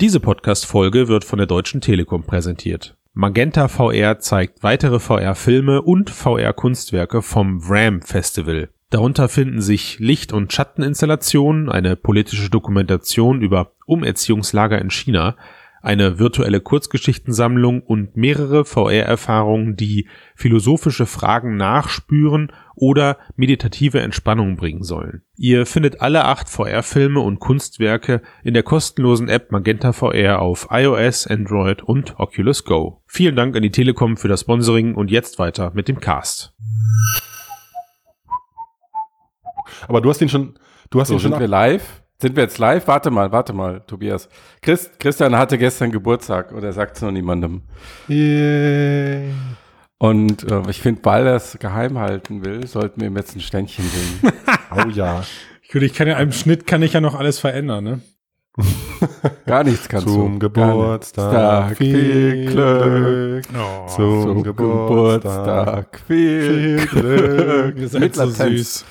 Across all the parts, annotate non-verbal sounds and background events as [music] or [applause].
Diese Podcast-Folge wird von der Deutschen Telekom präsentiert. Magenta VR zeigt weitere VR-Filme und VR-Kunstwerke vom VRAM Festival. Darunter finden sich Licht- und Schatteninstallationen, eine politische Dokumentation über Umerziehungslager in China, eine virtuelle Kurzgeschichtensammlung und mehrere VR-Erfahrungen, die philosophische Fragen nachspüren oder meditative Entspannung bringen sollen. Ihr findet alle acht VR-Filme und Kunstwerke in der kostenlosen App Magenta VR auf iOS, Android und Oculus Go. Vielen Dank an die Telekom für das Sponsoring und jetzt weiter mit dem Cast. Aber du hast ihn schon, du hast So, ihn schon sind wir live? Sind wir jetzt live? Warte mal, warte mal, Tobias. Chris, Christian hatte gestern Geburtstag und er sagt es noch niemandem. Yay. Und äh, ich finde, weil er es geheim halten will, sollten wir ihm jetzt ein Ständchen bringen. [laughs] Oh ja. Gut, ich kann ja im Schnitt kann ich ja noch alles verändern, ne? [laughs] Gar nichts kannst Zum du. Geburtstag viel Glück. Zum, Zum Geburtstag viel Glück. Ihr seid so süß.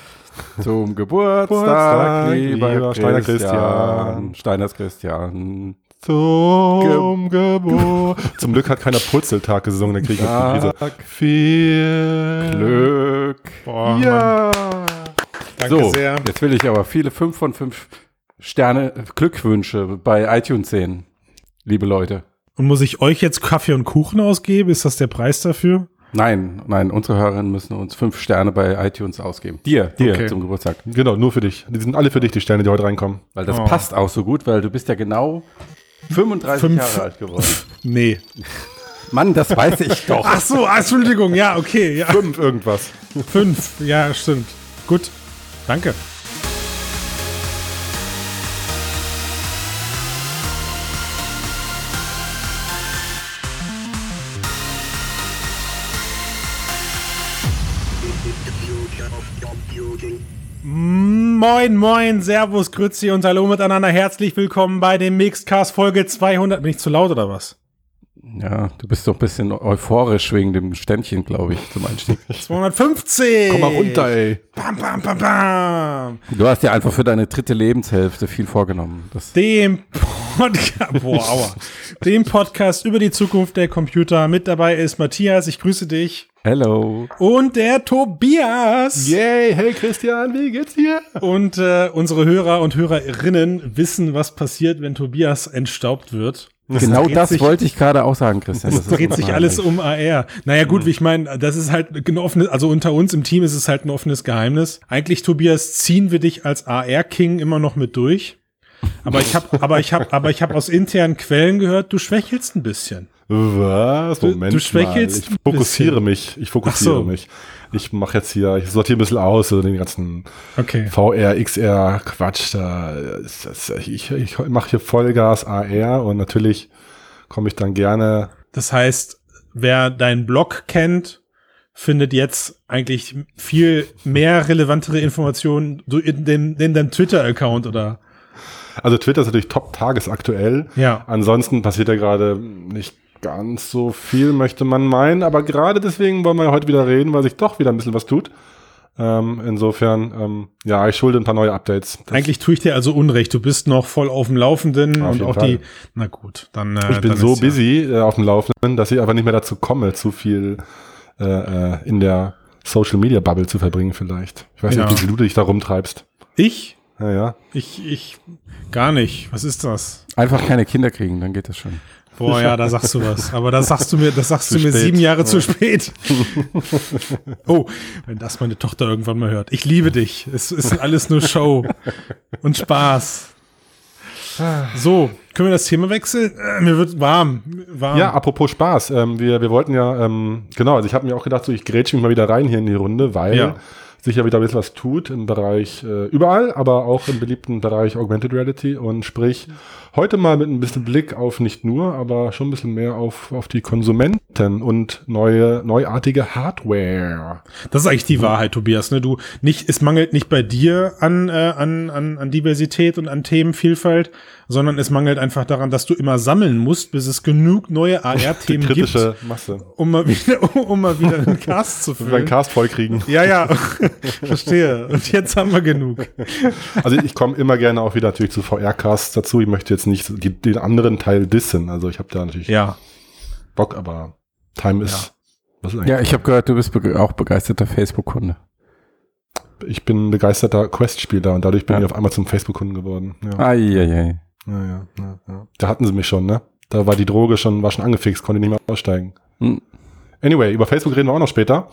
Zum Geburtstag, lieber, lieber Steiner Christian. Steiners Christian. Zum Geburt. Zum Glück hat keiner Purzeltag gesungen, dann kriege ich die Krise. Tag, Viel Glück. Boah, Mann. Ja. Danke So, sehr. jetzt will ich aber viele 5 von 5 Sterne Glückwünsche bei iTunes sehen, liebe Leute. Und muss ich euch jetzt Kaffee und Kuchen ausgeben? Ist das der Preis dafür? Nein, nein, unsere Hörerinnen müssen uns 5 Sterne bei iTunes ausgeben. Dir, dir Okay. zum Geburtstag. Genau, nur für dich. Die sind alle für dich, die Sterne, die heute reinkommen. Weil das Oh. passt auch so gut, weil du bist ja genau 35 Fünf- Jahre alt geworden. [laughs] Nee. Mann, das weiß ich [laughs] doch. Ach so, ah, Entschuldigung, ja, okay, ja. Fünf irgendwas. Fünf, ja, stimmt. Gut, danke. Moin, moin, Servus, Grüezi und Hallo miteinander. Herzlich willkommen bei dem Mixedcast Folge 200. Bin ich zu laut oder was? Ja, du bist doch ein bisschen euphorisch wegen dem Ständchen, glaube ich, zum Einstieg. [laughs] 250. Komm mal runter, ey. Bam, bam, bam, bam. Du hast dir einfach für deine dritte Lebenshälfte viel vorgenommen. Das dem Podcast, [laughs] boah, aua, dem Podcast über die Zukunft der Computer. Mit dabei ist Matthias, ich grüße dich. Hello. Und der Tobias. Yay, hey Christian, wie geht's dir? Und äh, unsere Hörer und Hörerinnen wissen, was passiert, wenn Tobias entstaubt wird. Genau dreht das sich- wollte ich gerade auch sagen, Christian. Es Das dreht sich alles um AR. Naja, gut, wie ich meine, das ist halt ein offenes, also unter uns im Team ist es halt ein offenes Geheimnis. Eigentlich, Tobias, ziehen wir dich als AR-King immer noch mit durch. Aber ich habe, aber ich habe, aber ich habe aus internen Quellen gehört, du schwächelst ein bisschen. Was? Du- Moment du schwächelst mal. Ich fokussiere ein mich. Ich fokussiere so. mich. Ich mache jetzt hier, ich sortiere ein bisschen aus, so den ganzen Okay. VR, XR, Quatsch. Da das, ich ich mache hier Vollgas AR und natürlich komme ich dann gerne. Das heißt, wer deinen Blog kennt, findet jetzt eigentlich viel mehr relevantere Informationen in, dem, in deinem Twitter-Account oder Also Twitter ist natürlich top tagesaktuell. ja. Ansonsten passiert ja gerade nicht ganz so viel, möchte man meinen. Aber gerade deswegen wollen wir ja heute wieder reden, weil sich doch wieder ein bisschen was tut. Ähm, insofern, ähm, ja, ich schulde ein paar neue Updates. Das- Eigentlich tue ich dir also Unrecht. Du bist noch voll auf dem Laufenden Auf und auch Fall. die. Na gut, dann. Äh, ich bin dann so ist ja- busy äh, auf dem Laufenden, dass ich einfach nicht mehr dazu komme, zu viel äh, äh, in der Social Media Bubble zu verbringen vielleicht. Ich weiß Ja. nicht, wie viel du dich da rumtreibst. Ich? Ja, ja. Ich, ich, gar nicht. Was ist das? Einfach keine Kinder kriegen, dann geht das schon. Boah, ja, da sagst du was. Aber das sagst du mir, das sagst Zu du mir spät. sieben Jahre zu spät. oh, wenn das meine Tochter irgendwann mal hört. Ich liebe dich. Es ist alles nur Show und Spaß. So, können wir das Thema wechseln? Äh, mir wird warm. warm. Ja, apropos Spaß. Ähm, wir, wir wollten ja, ähm, genau, also ich habe mir auch gedacht, so ich grätsche mich mal wieder rein hier in die Runde, weil Ja. sich ja wieder ein bisschen was tut im Bereich, äh, überall, aber auch im beliebten Bereich Augmented Reality und sprich, heute mal mit ein bisschen Blick auf nicht nur, aber schon ein bisschen mehr auf, auf die Konsumenten und neue, neuartige Hardware. Das ist eigentlich die Wahrheit, Tobias. Ne? Du nicht, es mangelt nicht bei dir an, äh, an, an, an Diversität und an Themenvielfalt, sondern es mangelt einfach daran, dass du immer sammeln musst, bis es genug neue [laughs] AR-Themen gibt, kritische Masse. um mal wieder, [laughs] um mal wieder einen Cast zu [laughs] füllen. Cast voll kriegen. Ja, ja. Verstehe. Und jetzt haben wir genug. Also ich komme immer gerne auch wieder natürlich zu VR-Casts dazu. Ich möchte jetzt nicht die, den anderen Teil dissen. Also ich habe da natürlich Ja. Bock, aber Time ist. Was ist eigentlich? Ja, ich habe gehört, du bist bege auch begeisterter Facebook-Kunde. ich bin begeisterter Quest-Spieler und dadurch bin Ja. ich auf einmal zum Facebook-Kunden geworden. Ja. Ja, ja, ja, ja. Da hatten sie mich schon, ne? Da war die Droge schon, war schon angefixt, konnte nicht mehr aussteigen. Hm. Anyway, über Facebook reden wir auch noch später.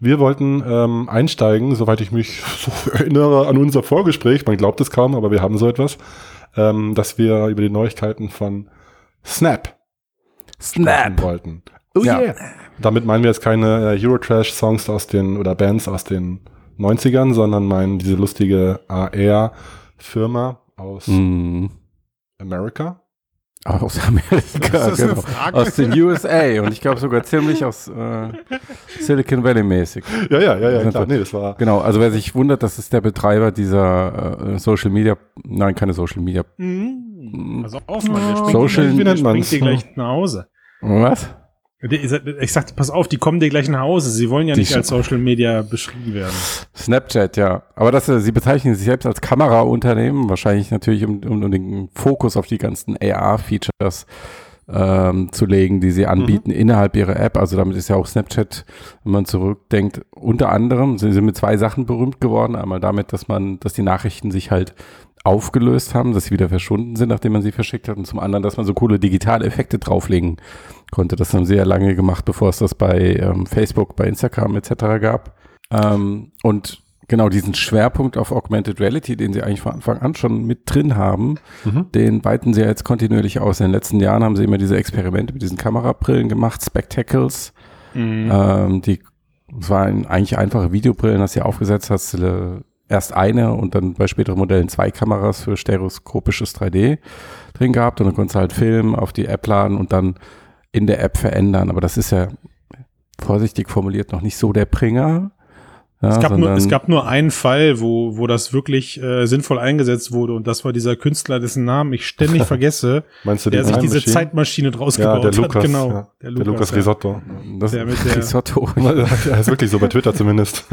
Wir wollten ähm, einsteigen, soweit ich mich [laughs] so erinnere an unser Vorgespräch, man glaubt es kaum, aber wir haben so etwas, ähm, dass wir über die Neuigkeiten von Snap sprechen Snap. wollten. Oh Ja. yeah. Damit meinen wir jetzt keine äh, Eurotrash-Songs aus den oder Bands aus den 90ern, sondern meinen diese lustige AR-Firma aus Hm. Amerika. Aus Amerika, Das ist eine genau. Frage. Aus den USA und ich glaube sogar ziemlich aus äh, Silicon Valley mäßig. Ja, ja, ja, ja, klar. Nee, das war. Genau, also wer sich wundert, das ist der Betreiber dieser äh, Social Media, nein, keine Social Media. Pass auf, Mann. Der springt, Social- wie der nennt dir gleich nach Hause. Was? Ich sagte, pass auf, die kommen dir gleich nach Hause. Sie wollen ja Die nicht als Social Media beschrieben werden. Snapchat, ja. Aber das, äh, sie bezeichnen sich selbst als Kameraunternehmen, wahrscheinlich natürlich, um, um, den Fokus auf die ganzen AR-Features ähm, zu legen, die sie anbieten innerhalb ihrer App. Also damit ist ja auch Snapchat, wenn man zurückdenkt, unter anderem, sie sind mit zwei Sachen berühmt geworden. Einmal damit, dass man, dass die Nachrichten sich halt aufgelöst haben, dass sie wieder verschwunden sind, nachdem man sie verschickt hat. Und zum anderen, dass man so coole digitale Effekte drauflegen konnte. Das haben sie ja lange gemacht, bevor es das bei ähm, Facebook, bei Instagram etc. gab. Ähm, und genau diesen Schwerpunkt auf Augmented Reality, den sie eigentlich von Anfang an schon mit drin haben, Mhm. den weiten sie ja jetzt kontinuierlich aus. In den letzten Jahren haben sie immer diese Experimente mit diesen Kamerabrillen gemacht, Spectacles. Ähm, die, es waren eigentlich einfache Videobrillen, hast du aufgesetzt, hast du erst eine und dann bei späteren Modellen zwei Kameras für stereoskopisches 3D drin gehabt und dann konntest du halt filmen, auf die App laden und dann in der App verändern. Aber das ist ja vorsichtig formuliert noch nicht so der Bringer. Ja, Es gab, nur, es gab nur einen Fall, wo, wo das wirklich äh, sinnvoll eingesetzt wurde und das war dieser Künstler, dessen Namen ich ständig [laughs] vergesse, Meinst du der sich diese Zeitmaschine draus Ja, gebaut der Lukas. hat. Genau, ja. Der Lukas, Risotto. das der [laughs] mit der- Risotto. er ist [laughs] wirklich so bei Twitter zumindest.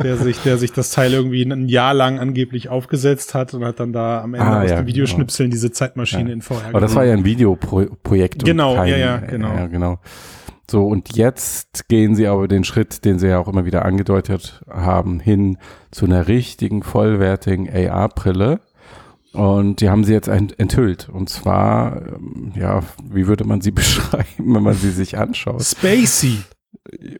der sich, der sich das Teil irgendwie ein Jahr lang angeblich aufgesetzt hat und hat dann da am Ende Ah, aus ja, den Videoschnipseln diese Zeitmaschine in VR Aber das war ja ein Videoprojekt. und Genau, ja, ja, genau. Ja, genau. So, und jetzt gehen sie aber den Schritt, den sie ja auch immer wieder angedeutet haben, hin zu einer richtigen, vollwertigen AR-Brille. Und die haben sie jetzt ent enthüllt. Und zwar, ähm, ja, wie würde man sie [laughs] beschreiben, wenn man sie sich anschaut? Spacey.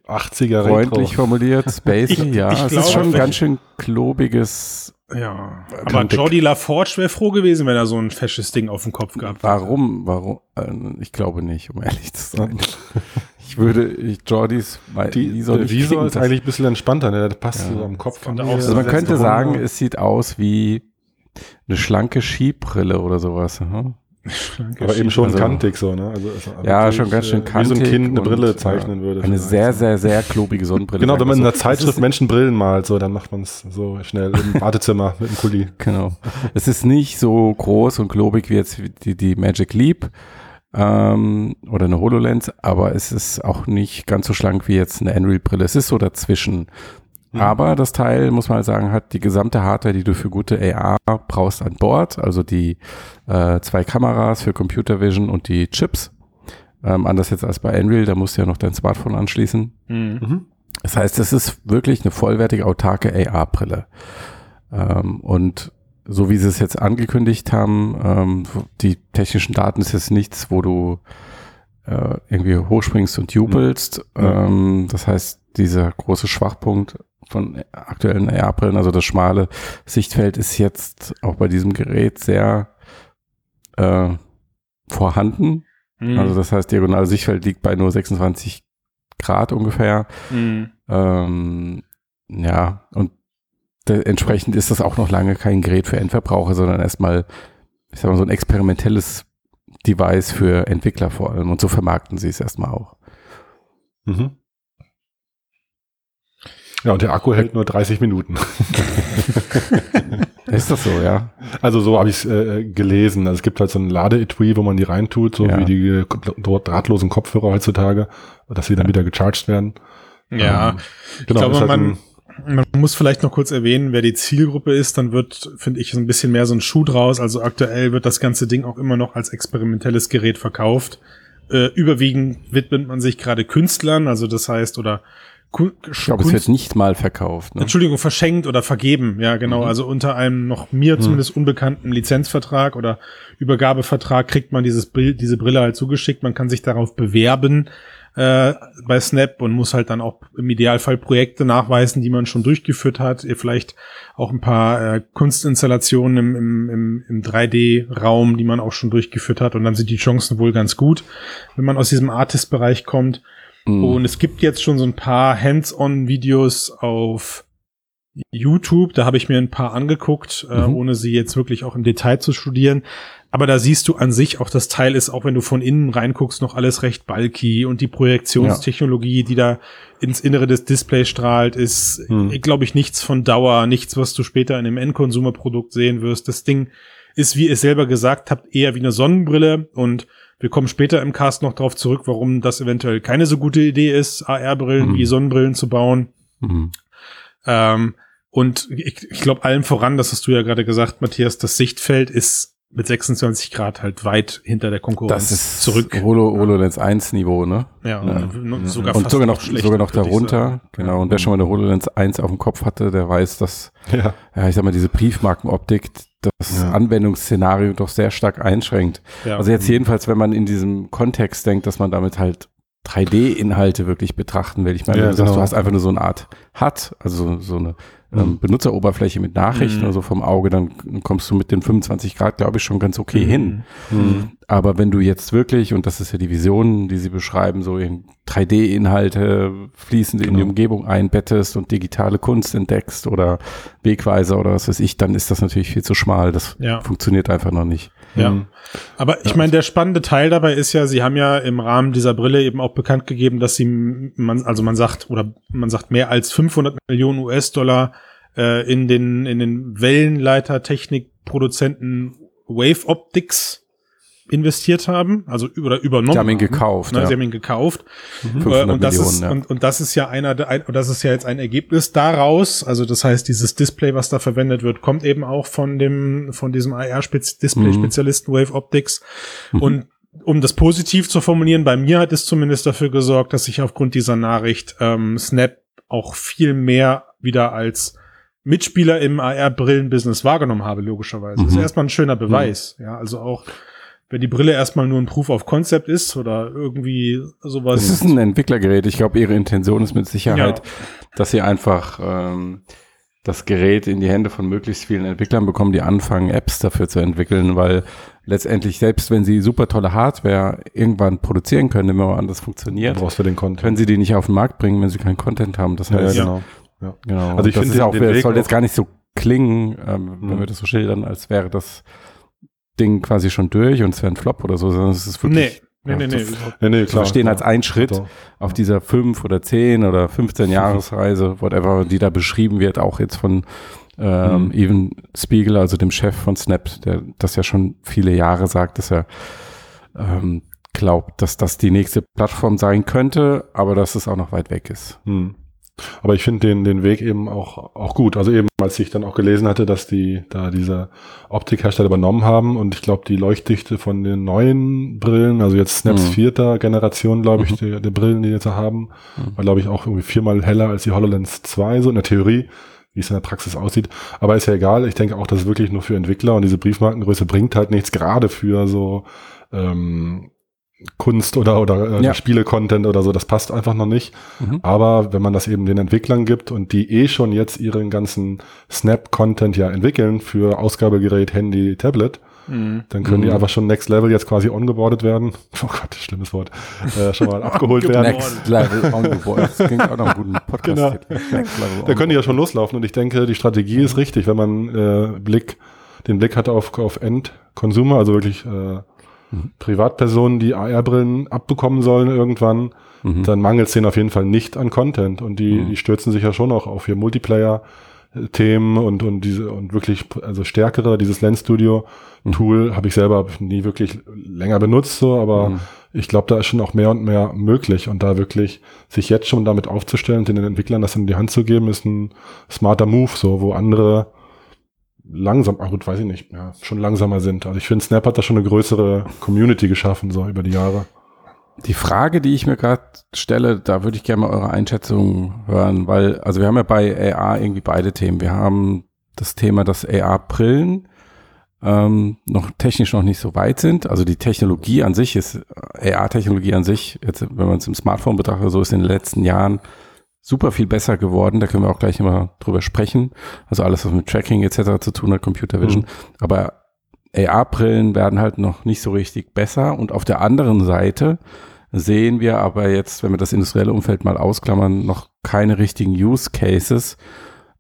80er Freundlich formuliert, spacey, Ich- ja. ich es glaube, ist schon ein ganz schön klobiges. Ja. Aber Kantig. Jordi LaForge wäre froh gewesen, wenn er so ein fesches Ding auf dem Kopf gehabt hätte. Warum? Warum? Äh, ich glaube nicht, um ehrlich zu sein. Ich würde, ich, Jordis, Die, die soll Visor kriegen, ist das- eigentlich ein bisschen entspannter, ne? Der passt Ja. so am Kopf. An. Also man könnte sagen, es sieht aus wie eine schlanke Skibrille oder sowas. hm? Aber eben schon also- kantig so, ne? Also, also Ja, schon ganz schön äh, kantig. Wie so ein Kind eine Brille zeichnen ja, würde. Eine sehr, sehr, sehr klobige Sonnenbrille. Genau, wenn man in so. Zeitschrift Menschen Brillen malt, so, dann macht man es so schnell im Badezimmer mit dem Kuli. [laughs] Genau. Es ist nicht so groß und klobig wie jetzt die, die Magic Leap ähm, oder eine HoloLens, aber es ist auch nicht ganz so schlank wie jetzt eine Unreal-Brille. Es ist so dazwischen. Mhm. Aber das Teil, muss man sagen, hat die gesamte Hardware, die du für gute AR brauchst, an Bord. Also die äh, zwei Kameras für Computer Vision und die Chips. Ähm, anders jetzt als bei Unreal, da musst du ja noch dein Smartphone anschließen. Mhm. Das heißt, es ist wirklich eine vollwertige, autarke AR-Brille. Ähm, und so wie sie es jetzt angekündigt haben, ähm, die technischen Daten ist jetzt nichts, wo du äh, irgendwie hochspringst und jubelst. Ja. Ähm, das heißt, dieser große Schwachpunkt von aktuellen AR-Brillen, also das schmale Sichtfeld, ist jetzt auch bei diesem Gerät sehr äh, vorhanden. Mhm. Also das heißt, diagonale Sichtfeld liegt bei nur 26 Grad ungefähr. Mhm. Ähm, ja, und entsprechend ist das auch noch lange kein Gerät für Endverbraucher, sondern erstmal, ich sag mal, so ein experimentelles Device für Entwickler vor allem. Und so vermarkten sie es erstmal auch. Mhm. Ja, und der Akku hält nur 30 Minuten. [laughs] Ist das so, ja? Also so habe ich es äh, gelesen. Also es gibt halt so ein Ladeetui, wo man die reintut, so Ja. wie die äh, drahtlosen Kopfhörer heutzutage, dass sie dann wieder gecharged werden. Ja, Ähm, genau, glaube, ist halt man- Man muss vielleicht noch kurz erwähnen, wer die Zielgruppe ist, dann wird, finde ich, so ein bisschen mehr so ein Schuh draus. Also aktuell wird das ganze Ding auch immer noch als experimentelles Gerät verkauft. Äh, überwiegend widmet man sich gerade Künstlern, also das heißt, oder ich glaube, es wird nicht mal verkauft. Ne? Entschuldigung, verschenkt oder vergeben, ja genau. Mhm. Also unter einem noch mir mhm. zumindest unbekannten Lizenzvertrag oder Übergabevertrag kriegt man dieses Bild, diese Brille halt zugeschickt. Man kann sich darauf bewerben äh, bei Snap und muss halt dann auch im Idealfall Projekte nachweisen, die man schon durchgeführt hat. Vielleicht auch ein paar äh, Kunstinstallationen im, im, im, im 3D-Raum, die man auch schon durchgeführt hat. Und dann sind die Chancen wohl ganz gut, wenn man aus diesem Artist-Bereich kommt. Mhm. Und es gibt jetzt schon so ein paar Hands-on-Videos auf YouTube. Da habe ich mir ein paar angeguckt, äh, mhm. äh, ohne sie jetzt wirklich auch im Detail zu studieren. Aber da siehst du an sich auch, das Teil ist, auch wenn du von innen reinguckst, noch alles recht bulky und die Projektionstechnologie, ja. die da ins Innere des Displays strahlt, ist, hm. glaube ich, nichts von Dauer, nichts, was du später in einem Endkonsumerprodukt sehen wirst. Das Ding ist, wie ihr selber gesagt habt, eher wie eine Sonnenbrille und wir kommen später im Cast noch darauf zurück, warum das eventuell keine so gute Idee ist, AR-Brillen mhm. wie Sonnenbrillen zu bauen. Mhm. Ähm, und ich, ich glaube allem voran, das hast du ja gerade gesagt, Matthias, das Sichtfeld ist mit 26 Grad halt weit hinter der Konkurrenz das ist zurück. Holo, HoloLens 1 Niveau, ne? Ja, und, ja. sogar, und sogar noch, sogar noch darunter. Genau. Und wer schon mal eine HoloLens 1 auf dem Kopf hatte, der weiß, dass, ja, ja ich sag mal, diese Briefmarkenoptik das ja. Anwendungsszenario doch sehr stark einschränkt. Ja. Also jetzt jedenfalls, wenn man in diesem Kontext denkt, dass man damit halt 3D-Inhalte wirklich betrachten will. Ich meine, ja, du, sagst, genau. du hast einfach nur so eine Art HUD, also so eine ähm, mhm. Benutzeroberfläche mit Nachrichten mhm. oder so vom Auge, dann kommst du mit den 25 Grad, glaube ich, schon ganz okay mhm. hin. Mhm. Aber wenn du jetzt wirklich, und das ist ja die Vision, die sie beschreiben, so in 3D-Inhalte fließend genau. in die genau. Umgebung einbettest und digitale Kunst entdeckst oder Wegweiser oder was weiß ich, dann ist das natürlich viel zu schmal. Das ja. funktioniert einfach noch nicht. Ja. Mhm. Aber ich meine, der spannende Teil dabei ist ja, sie haben ja im Rahmen dieser Brille eben auch bekannt gegeben, dass sie, man, also man sagt, oder man sagt mehr als 500 Millionen US-Dollar äh, in den, in den Wellenleiter-Technikproduzenten Wave Optics investiert haben, also oder übernommen. Sie haben ihn gekauft. Ne? Ja. Sie haben ihn gekauft. Mhm. Und, das Millionen, ist, ja. und, und das ist ja einer, ein, und das ist ja jetzt ein Ergebnis daraus. Also das heißt, dieses Display, was da verwendet wird, kommt eben auch von dem, von diesem AR-Display-Spezialisten mhm. Wave Optics. Mhm. Und um das positiv zu formulieren, bei mir hat es zumindest dafür gesorgt, dass ich aufgrund dieser Nachricht ähm, Snap auch viel mehr wieder als Mitspieler im AR-Brillen-Business wahrgenommen habe, logischerweise. Mhm. Das ist mhm. erstmal ein schöner Beweis. Mhm. Ja, also auch wenn die Brille erstmal nur ein Proof of Concept ist oder irgendwie sowas. Es ist ein Entwicklergerät. Ich glaube, ihre Intention ist mit Sicherheit, ja. dass sie einfach ähm, das Gerät in die Hände von möglichst vielen Entwicklern bekommen, die anfangen, Apps dafür zu entwickeln, weil letztendlich, selbst wenn sie super tolle Hardware irgendwann produzieren können, immer mal anders funktioniert, brauchst du den Content. können sie die nicht auf den Markt bringen, wenn sie keinen Content haben. Das heißt, ja, genau. Ja. genau. Also ich finde auch, es soll jetzt gar nicht so klingen, ähm, wenn mhm. wir das so schildern, als wäre das Ding quasi schon durch und es wäre ein Flop oder so, sondern es ist wirklich. Nee. Nee, nee, nee. nee, nee klar, verstehen klar. als ein Schritt klar. auf dieser fünf oder zehn oder 15 [laughs] Jahresreise, whatever, die da beschrieben wird, auch jetzt von ähm, mhm. Even Spiegel, also dem Chef von Snap, der das ja schon viele Jahre sagt, dass er ähm, glaubt, dass das die nächste Plattform sein könnte, aber dass es auch noch weit weg ist. Mhm. Aber ich finde den, den Weg eben auch, auch gut. Also eben, als ich dann auch gelesen hatte, dass die da diese Optikhersteller übernommen haben und ich glaube, die Leuchtdichte von den neuen Brillen, also jetzt Snaps mhm. vierter Generation, glaube ich, mhm. der, Brillen, die jetzt haben, mhm. war glaube ich auch irgendwie viermal heller als die HoloLens 2, so in der Theorie, wie es in der Praxis aussieht. Aber ist ja egal. Ich denke auch, das ist wirklich nur für Entwickler und diese Briefmarkengröße bringt halt nichts gerade für so ähm, Kunst oder, oder äh, ja. Spiele-Content oder so, das passt einfach noch nicht. Mhm. Aber wenn man das eben den Entwicklern gibt und die eh schon jetzt ihren ganzen Snap-Content ja entwickeln für Ausgabegerät, Handy, Tablet, mhm. dann können die mhm. einfach schon Next Level jetzt quasi ongeboardet werden. [laughs] Oh Gott, schlimmes Wort. Äh, schon mal [laughs] abgeholt werden. Next Level ongeboardet. Das klingt auch noch einen guten [laughs] Podcast. Genau. Da können die ja schon loslaufen und ich denke, die Strategie ist richtig, wenn man äh, Blick, den Blick hat auf, auf End-Consumer, also wirklich äh, mhm. Privatpersonen, die AR-Brillen abbekommen sollen irgendwann, mhm. dann mangelt es denen auf jeden Fall nicht an Content. Und die, mhm. die stürzen sich ja schon auch auf ihr Multiplayer. Themen und und diese und wirklich also stärkere dieses Lens Studio Tool mhm. habe ich selber nie wirklich länger benutzt so aber mhm. ich glaube, da ist schon auch mehr und mehr möglich und da wirklich sich jetzt schon damit aufzustellen und den Entwicklern das in die Hand zu geben, ist ein smarter Move, so wo andere langsam, ach gut, weiß ich nicht, ja, schon langsamer sind. Also ich finde, Snap hat da schon eine größere Community geschaffen, so über die Jahre. Die Frage, die ich mir gerade stelle, da würde ich gerne mal eure Einschätzung hören, weil, also wir haben ja bei AR irgendwie beide Themen. Wir haben das Thema, dass AR-Brillen ähm, noch technisch noch nicht so weit sind. Also die Technologie an sich ist, AR-Technologie an sich, jetzt, wenn man es im Smartphone betrachtet, so ist in den letzten Jahren super viel besser geworden. Da können wir auch gleich nochmal drüber sprechen. Also alles, was mit Tracking etc. zu tun hat, Computer Vision. Mhm. Aber AR-Brillen werden halt noch nicht so richtig besser. Und auf der anderen Seite sehen wir aber jetzt, wenn wir das industrielle Umfeld mal ausklammern, noch keine richtigen Use Cases,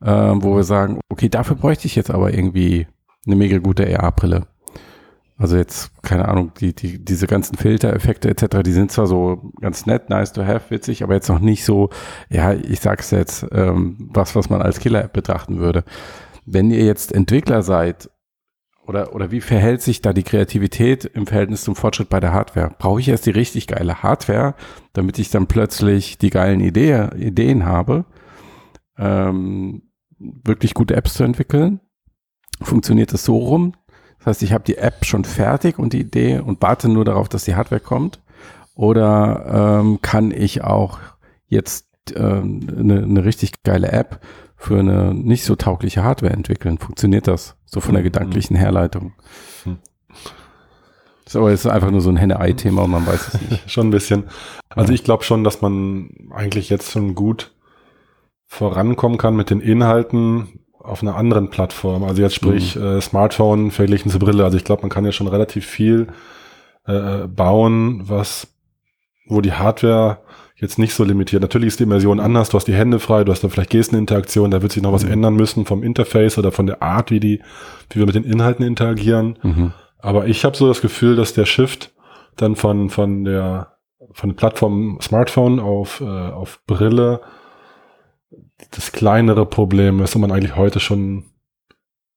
äh, wo wir sagen, okay, dafür bräuchte ich jetzt aber irgendwie eine mega gute AR-Brille. Also jetzt, keine Ahnung, die, die, diese ganzen Filtereffekte etc., die sind zwar so ganz nett, nice to have, witzig, aber jetzt noch nicht so, ja, ich sag's jetzt, ähm, was, was man als Killer-App betrachten würde. Wenn ihr jetzt Entwickler seid, oder, oder wie verhält sich da die Kreativität im Verhältnis zum Fortschritt bei der Hardware? Brauche ich erst die richtig geile Hardware, damit ich dann plötzlich die geilen Idee, Ideen habe, ähm, wirklich gute Apps zu entwickeln? Funktioniert es so rum, das heißt, ich habe die App schon fertig und die Idee und warte nur darauf, dass die Hardware kommt. Oder ähm, kann ich auch jetzt ähm, eine, eine richtig geile App für eine nicht so taugliche Hardware entwickeln? Funktioniert das so von der mhm. gedanklichen Herleitung? Hm. So, aber es ist einfach nur so ein Henne-Ei-Thema und man weiß es nicht. [laughs] schon ein bisschen. Also ich glaube schon, dass man eigentlich jetzt schon gut vorankommen kann mit den Inhalten, auf einer anderen Plattform. Also jetzt sprich mhm. äh, Smartphone verglichen zur Brille. Also ich glaube, man kann ja schon relativ viel äh, bauen, was wo die Hardware jetzt nicht so limitiert. Natürlich ist die Immersion anders, du hast die Hände frei, du hast da vielleicht Gesteninteraktion, da wird sich noch was mhm. ändern müssen vom Interface oder von der Art, wie die, wie wir mit den Inhalten interagieren. Mhm. Aber ich habe so das Gefühl, dass der Shift dann von, von der von der Plattform Smartphone auf, äh, auf Brille das kleinere Problem ist und man eigentlich heute schon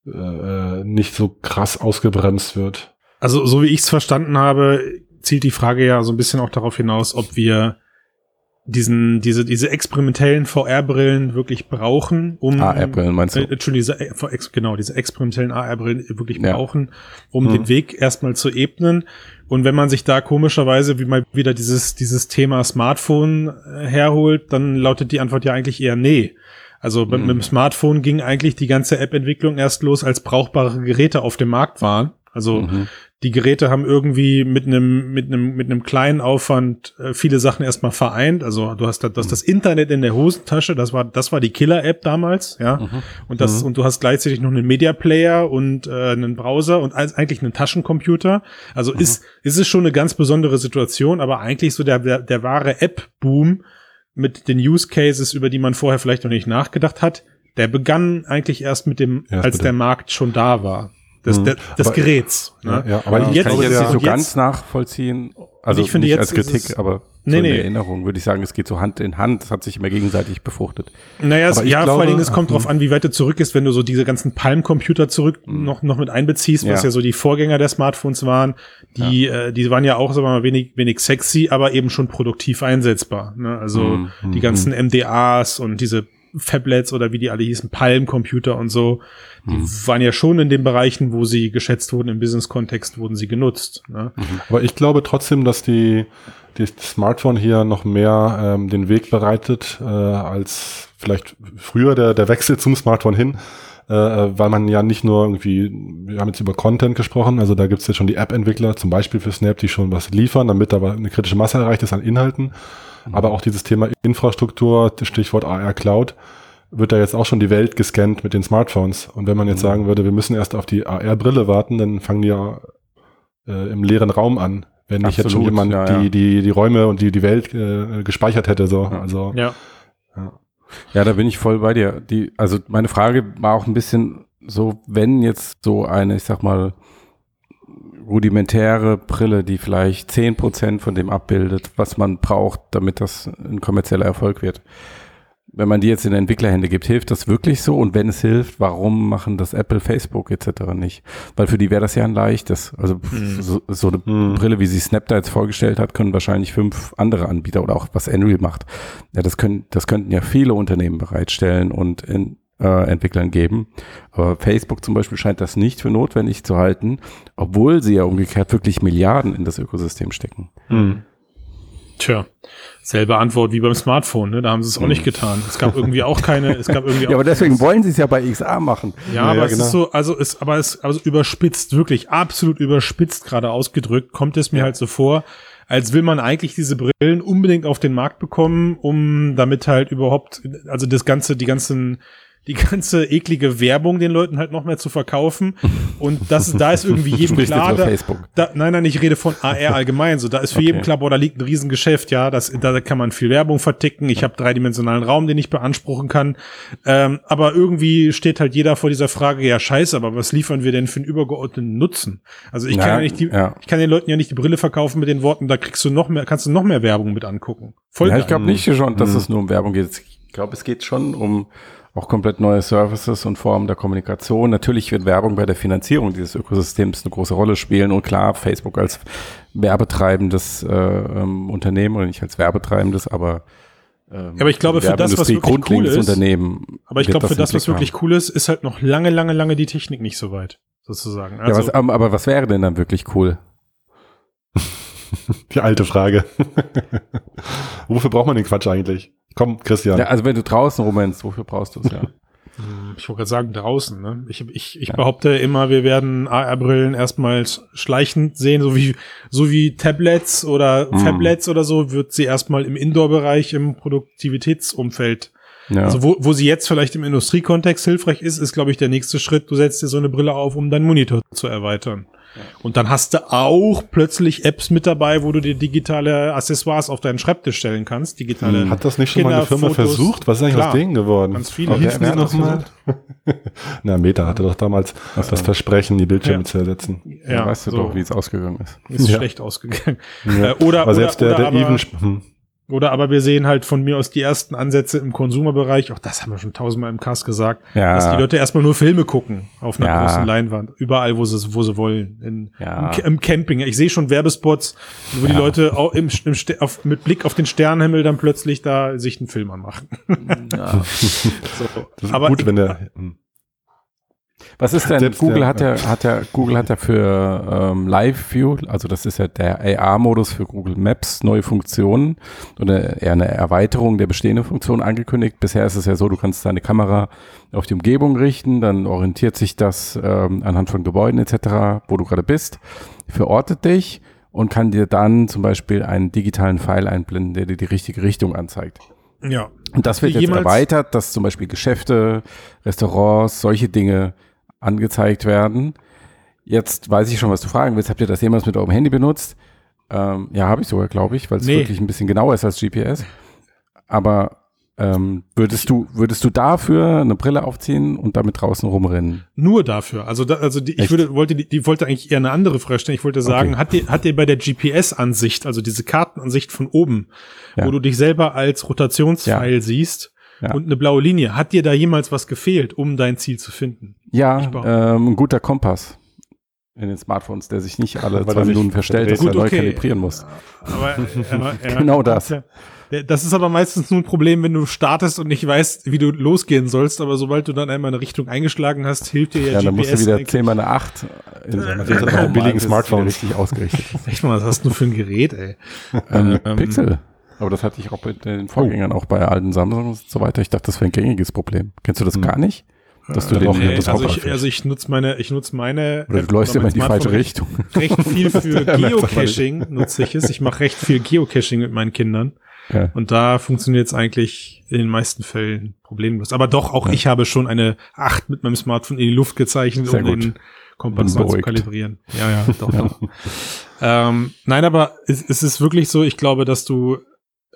äh, äh, nicht so krass ausgebremst wird. Also so wie ich es verstanden habe, zielt die Frage ja so ein bisschen auch darauf hinaus, ob wir diesen, diese, diese experimentellen VR-Brillen wirklich brauchen, um. AR-Brillen meinst du? Äh, Entschuldigung, diese, äh, genau, diese experimentellen AR-Brillen wirklich ja. brauchen, um hm. den Weg erstmal zu ebnen. Und wenn man sich da komischerweise wie mal wieder dieses, dieses Thema Smartphone äh, herholt, dann lautet die Antwort ja eigentlich eher nee. Also mhm. mit dem Smartphone ging eigentlich die ganze App-Entwicklung erst los, als brauchbare Geräte auf dem Markt waren. Also mhm die Geräte haben irgendwie mit einem mit einem mit einem kleinen Aufwand äh, viele Sachen erstmal vereint. Also du hast, das, mhm. das Internet in der Hosentasche, das war das war die Killer-App damals, ja. Mhm. Und das mhm. und du hast gleichzeitig noch einen Media Player und äh, einen Browser und als, eigentlich einen Taschencomputer. Also mhm. ist ist es schon eine ganz besondere Situation, aber eigentlich so der der, der wahre App-Boom mit den Use Cases, über die man vorher vielleicht noch nicht nachgedacht hat, der begann eigentlich erst mit dem, erst als der Markt schon da war des, mhm. des, des aber, Geräts. Ne? Ja, aber ja, jetzt, kann ich jetzt nicht so ganz nachvollziehen. Also ich finde nicht jetzt als Kritik, aber nee, so nee. Erinnerung würde ich sagen, es geht so Hand in Hand. Es hat sich immer gegenseitig befruchtet. Naja, es, ja, glaube, vor allen Dingen, es kommt drauf an, wie weit du zurück ist, wenn du so diese ganzen Palm-Computer zurück mhm. noch, noch mit einbeziehst, was ja. ja so die Vorgänger der Smartphones waren. Die, ja. äh, die waren ja auch, sagen wir mal, wenig, wenig sexy, aber eben schon produktiv einsetzbar. Ne? Also mhm. die ganzen MDAs und diese Fablets oder wie die alle hießen, Palm-Computer und so, die mhm. waren ja schon in den Bereichen, wo sie geschätzt wurden, im Business-Kontext wurden sie genutzt. Ne? Mhm. Aber ich glaube trotzdem, dass die, die Smartphone hier noch mehr ähm, den Weg bereitet, äh, als vielleicht früher der, der Wechsel zum Smartphone hin. Äh, weil man ja nicht nur irgendwie, wir haben jetzt über Content gesprochen, also da gibt's ja schon die App-Entwickler, zum Beispiel für Snap, die schon was liefern, damit aber eine kritische Masse erreicht ist an Inhalten. Mhm. Aber auch dieses Thema Infrastruktur, Stichwort AR Cloud, wird da jetzt auch schon die Welt gescannt mit den Smartphones. Und wenn man jetzt mhm. sagen würde, wir müssen erst auf die AR-Brille warten, dann fangen die ja äh, im leeren Raum an, wenn nicht jetzt schon jemand ja, ja. Die, die, die Räume und die, die Welt äh, gespeichert hätte. So. Ja. Also, ja. ja. Ja, da bin ich voll bei dir. Die, also meine Frage war auch ein bisschen so, wenn jetzt so eine, ich sag mal, rudimentäre Brille, die vielleicht zehn Prozent von dem abbildet, was man braucht, damit das ein kommerzieller Erfolg wird. wenn man die jetzt in Entwicklerhände gibt, hilft das wirklich so? Und wenn es hilft, warum machen das Apple, Facebook etc. nicht? Weil für die wäre das ja ein leichtes. Also Mhm. so, so eine Mhm. Brille, wie sie Snap da jetzt vorgestellt hat, können wahrscheinlich fünf andere Anbieter oder auch was Unreal macht. Ja, das können, das könnten ja viele Unternehmen bereitstellen und in, äh, Entwicklern geben. Aber Facebook zum Beispiel scheint das nicht für notwendig zu halten, obwohl sie ja umgekehrt wirklich Milliarden in das Ökosystem stecken. Hm. Tja, selbe Antwort wie beim Smartphone, ne? Da haben sie es auch nicht getan. Es gab irgendwie auch keine, es gab irgendwie [laughs] Ja, aber auch deswegen wollen sie es ja bei XA machen. Ja, Ja, aber ja, es genau. ist so, also es, aber es, also überspitzt, wirklich absolut überspitzt gerade ausgedrückt, kommt es mir halt so vor, als will man eigentlich diese Brillen unbedingt auf den Markt bekommen, um damit halt überhaupt, also das ganze, die ganzen, die ganze eklige Werbung den Leuten halt noch mehr zu verkaufen. Und das, da ist irgendwie [laughs] jedem klar, da, Facebook. da, nein, nein, ich rede von AR [laughs] allgemein. So, da ist für Okay. jeden klar, boah, da liegt ein Riesengeschäft, ja, das, da kann man viel Werbung verticken. Ich habe dreidimensionalen Raum, den ich beanspruchen kann. Ähm, aber irgendwie steht halt jeder vor dieser Frage, ja, scheiße, aber was liefern wir denn für einen übergeordneten Nutzen? Also ich kann Ja, ja nicht die, ja. ich kann den Leuten ja nicht die Brille verkaufen mit den Worten, da kriegst du noch mehr, kannst du noch mehr Werbung mit angucken. Voll Ja, ich glaube nicht schon, dass Mhm. es nur um Werbung geht. Ich glaube, es geht schon um auch komplett neue Services und Formen der Kommunikation. Natürlich wird Werbung bei der Finanzierung dieses Ökosystems eine große Rolle spielen. Und klar, Facebook als werbetreibendes äh, ähm, Unternehmen oder nicht als werbetreibendes, aber ähm, aber ich glaube, für das, was wirklich cool grundlegendes ist- Unternehmen. aber ich glaube, für das, was wirklich cool ist, ist halt noch lange, lange, lange die Technik nicht so weit, sozusagen. ja, Also, was, aber aber was wäre denn dann wirklich cool? [laughs] Die alte Frage. [laughs] Wofür braucht man den Quatsch eigentlich? Komm, Christian. Ja, also wenn du draußen rumrennst, wofür brauchst du es ja? [laughs] Hm, Ich wollte gerade sagen, draußen. Ne? Ich, ich, ich Ja. behaupte immer, wir werden AR-Brillen erstmals schleichend sehen, so wie, so wie Tablets oder Mhm. Fablets oder so, wird sie erstmal im Indoor-Bereich, im Produktivitätsumfeld. ja. Also wo, wo sie jetzt vielleicht im Industriekontext hilfreich ist, ist, glaube ich, der nächste Schritt. Du setzt dir so eine Brille auf, um deinen Monitor zu erweitern. Und dann hast du auch plötzlich Apps mit dabei, wo du dir digitale Accessoires auf deinen Schreibtisch stellen kannst. Digitale Hm. Hat das nicht schon mal eine Firma Kinderfotos. versucht? Was ist eigentlich Klar. aus denen geworden? Ganz viele. Wie Okay, hießen die nochmal? Na, Meta hatte doch damals das Versprechen, die Bildschirme Ja. zu ersetzen. ja, weißt du so. doch, wie es ausgegangen ist. Ist Ja. schlecht ausgegangen. Ja. Äh, oder, Aber selbst oder, der, der aber, Even, hm. Oder aber wir sehen halt von mir aus die ersten Ansätze im Konsumerbereich, auch das haben wir schon tausendmal im Cast gesagt, Ja. dass die Leute erstmal nur Filme gucken auf einer Ja. großen Leinwand, überall, wo sie, wo sie wollen. In, Ja. im, Im Camping. Ich sehe schon Werbespots, wo die. Leute auch im, im, auf, mit Blick auf den Sternenhimmel dann plötzlich da sich einen Film anmachen. Ja. [laughs] So. Das ist Aber gut, wenn der. [laughs] Was ist denn, Selbst Google der- hat ja, hat ja, Google hat ja für ähm, Live View, also das ist ja der AR-Modus für Google Maps, neue Funktionen oder eher eine Erweiterung der bestehenden Funktionen angekündigt. Bisher ist es ja so, du kannst deine Kamera auf die Umgebung richten, dann orientiert sich das ähm, anhand von Gebäuden etc., wo du gerade bist, verortet dich und kann dir dann zum Beispiel einen digitalen Pfeil einblenden, der dir die richtige Richtung anzeigt. Ja. Und das wird jetzt erweitert, dass zum Beispiel Geschäfte, Restaurants, solche Dinge angezeigt werden. Jetzt weiß ich schon, was du fragen willst. Habt ihr das jemals mit eurem Handy benutzt? Ähm, ja, habe ich sogar, glaube ich, weil es Nee. wirklich ein bisschen genauer ist als GPS. Aber ähm, würdest du würdest du dafür eine Brille aufziehen und damit draußen rumrennen? Nur dafür. Also, da, also die, ich würde, wollte, die, die wollte eigentlich eher eine andere Frage stellen. Ich wollte sagen, Okay. hat dir, hat dir bei der GPS-Ansicht, also diese Kartenansicht von oben, Ja. wo du dich selber als Rotationspfeil siehst Ja. und eine blaue Linie, hat dir da jemals was gefehlt, um dein Ziel zu finden? Ja, ähm, ein guter Kompass in den Smartphones, der sich nicht alle Weil zwei Minuten verstellt, dass er Gut, neu okay. kalibrieren muss. Aber, aber ja, [laughs] Genau das. Ja. Das ist aber meistens nur ein Problem, wenn du startest und nicht weißt, wie du losgehen sollst. Aber sobald du dann einmal eine Richtung eingeschlagen hast, hilft dir ja, Ja, dann musst du GPS. wieder eigentlich. 10 mal eine 8 in so Raum billigen wieder richtig ausgerichtet. [laughs] Echt mal, was hast du für ein Gerät, ey? ähm, Ähm, Pixel. Aber das hatte ich auch mit den Vorgängern, auch bei alten Samsung und so weiter. Ich dachte, das wäre ein gängiges Problem. Kennst du das Hm. gar nicht? Dass du Äh, den Nee, das also Kopf ich, also ich nutze meine, ich nutze meine. oder du läufst immer in die falsche Richtung. Recht viel [laughs] für Geocaching nutze ich es. Ich mache recht viel Geocaching mit meinen Kindern. Ja. Und da funktioniert es eigentlich in den meisten Fällen problemlos. Aber doch, auch ich habe schon eine 8 mit meinem Smartphone in die Luft gezeichnet, Sehr um gut. den Kompass mal zu kalibrieren. Ja, ja, doch, doch. Ähm, nein, aber es, es ist wirklich so, ich glaube, dass du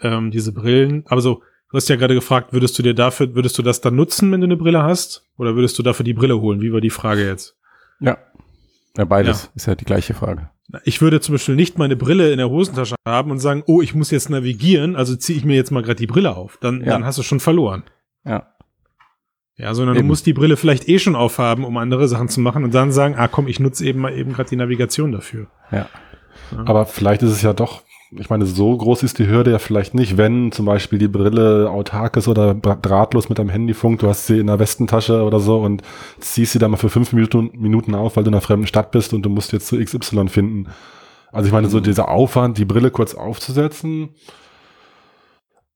ähm, diese Brillen, aber so, du hast ja gerade gefragt, würdest du dir dafür, würdest du das dann nutzen, wenn du eine Brille hast? Oder würdest du dafür die Brille holen? Wie war die Frage jetzt? Ja. Ja, beides ist ja die gleiche Frage. Ich würde zum Beispiel nicht meine Brille in der Hosentasche haben und sagen, oh, ich muss jetzt navigieren, also ziehe ich mir jetzt mal gerade die Brille auf. Dann, Ja. dann hast du schon verloren. Ja. Ja, sondern Eben. du musst die Brille vielleicht eh schon aufhaben, um andere Sachen zu machen und dann sagen, ah komm, ich nutze eben mal eben gerade die Navigation dafür. Ja. Aber vielleicht ist es ja doch, ich meine, so groß ist die Hürde ja vielleicht nicht, wenn zum Beispiel die Brille autark ist oder drahtlos mit deinem Handy funkt, du hast sie in der Westentasche oder so und ziehst sie da mal für fünf Minuten, Minuten auf, weil du in einer fremden Stadt bist und du musst jetzt zu XY finden. Also ich meine, so dieser Aufwand, die Brille kurz aufzusetzen,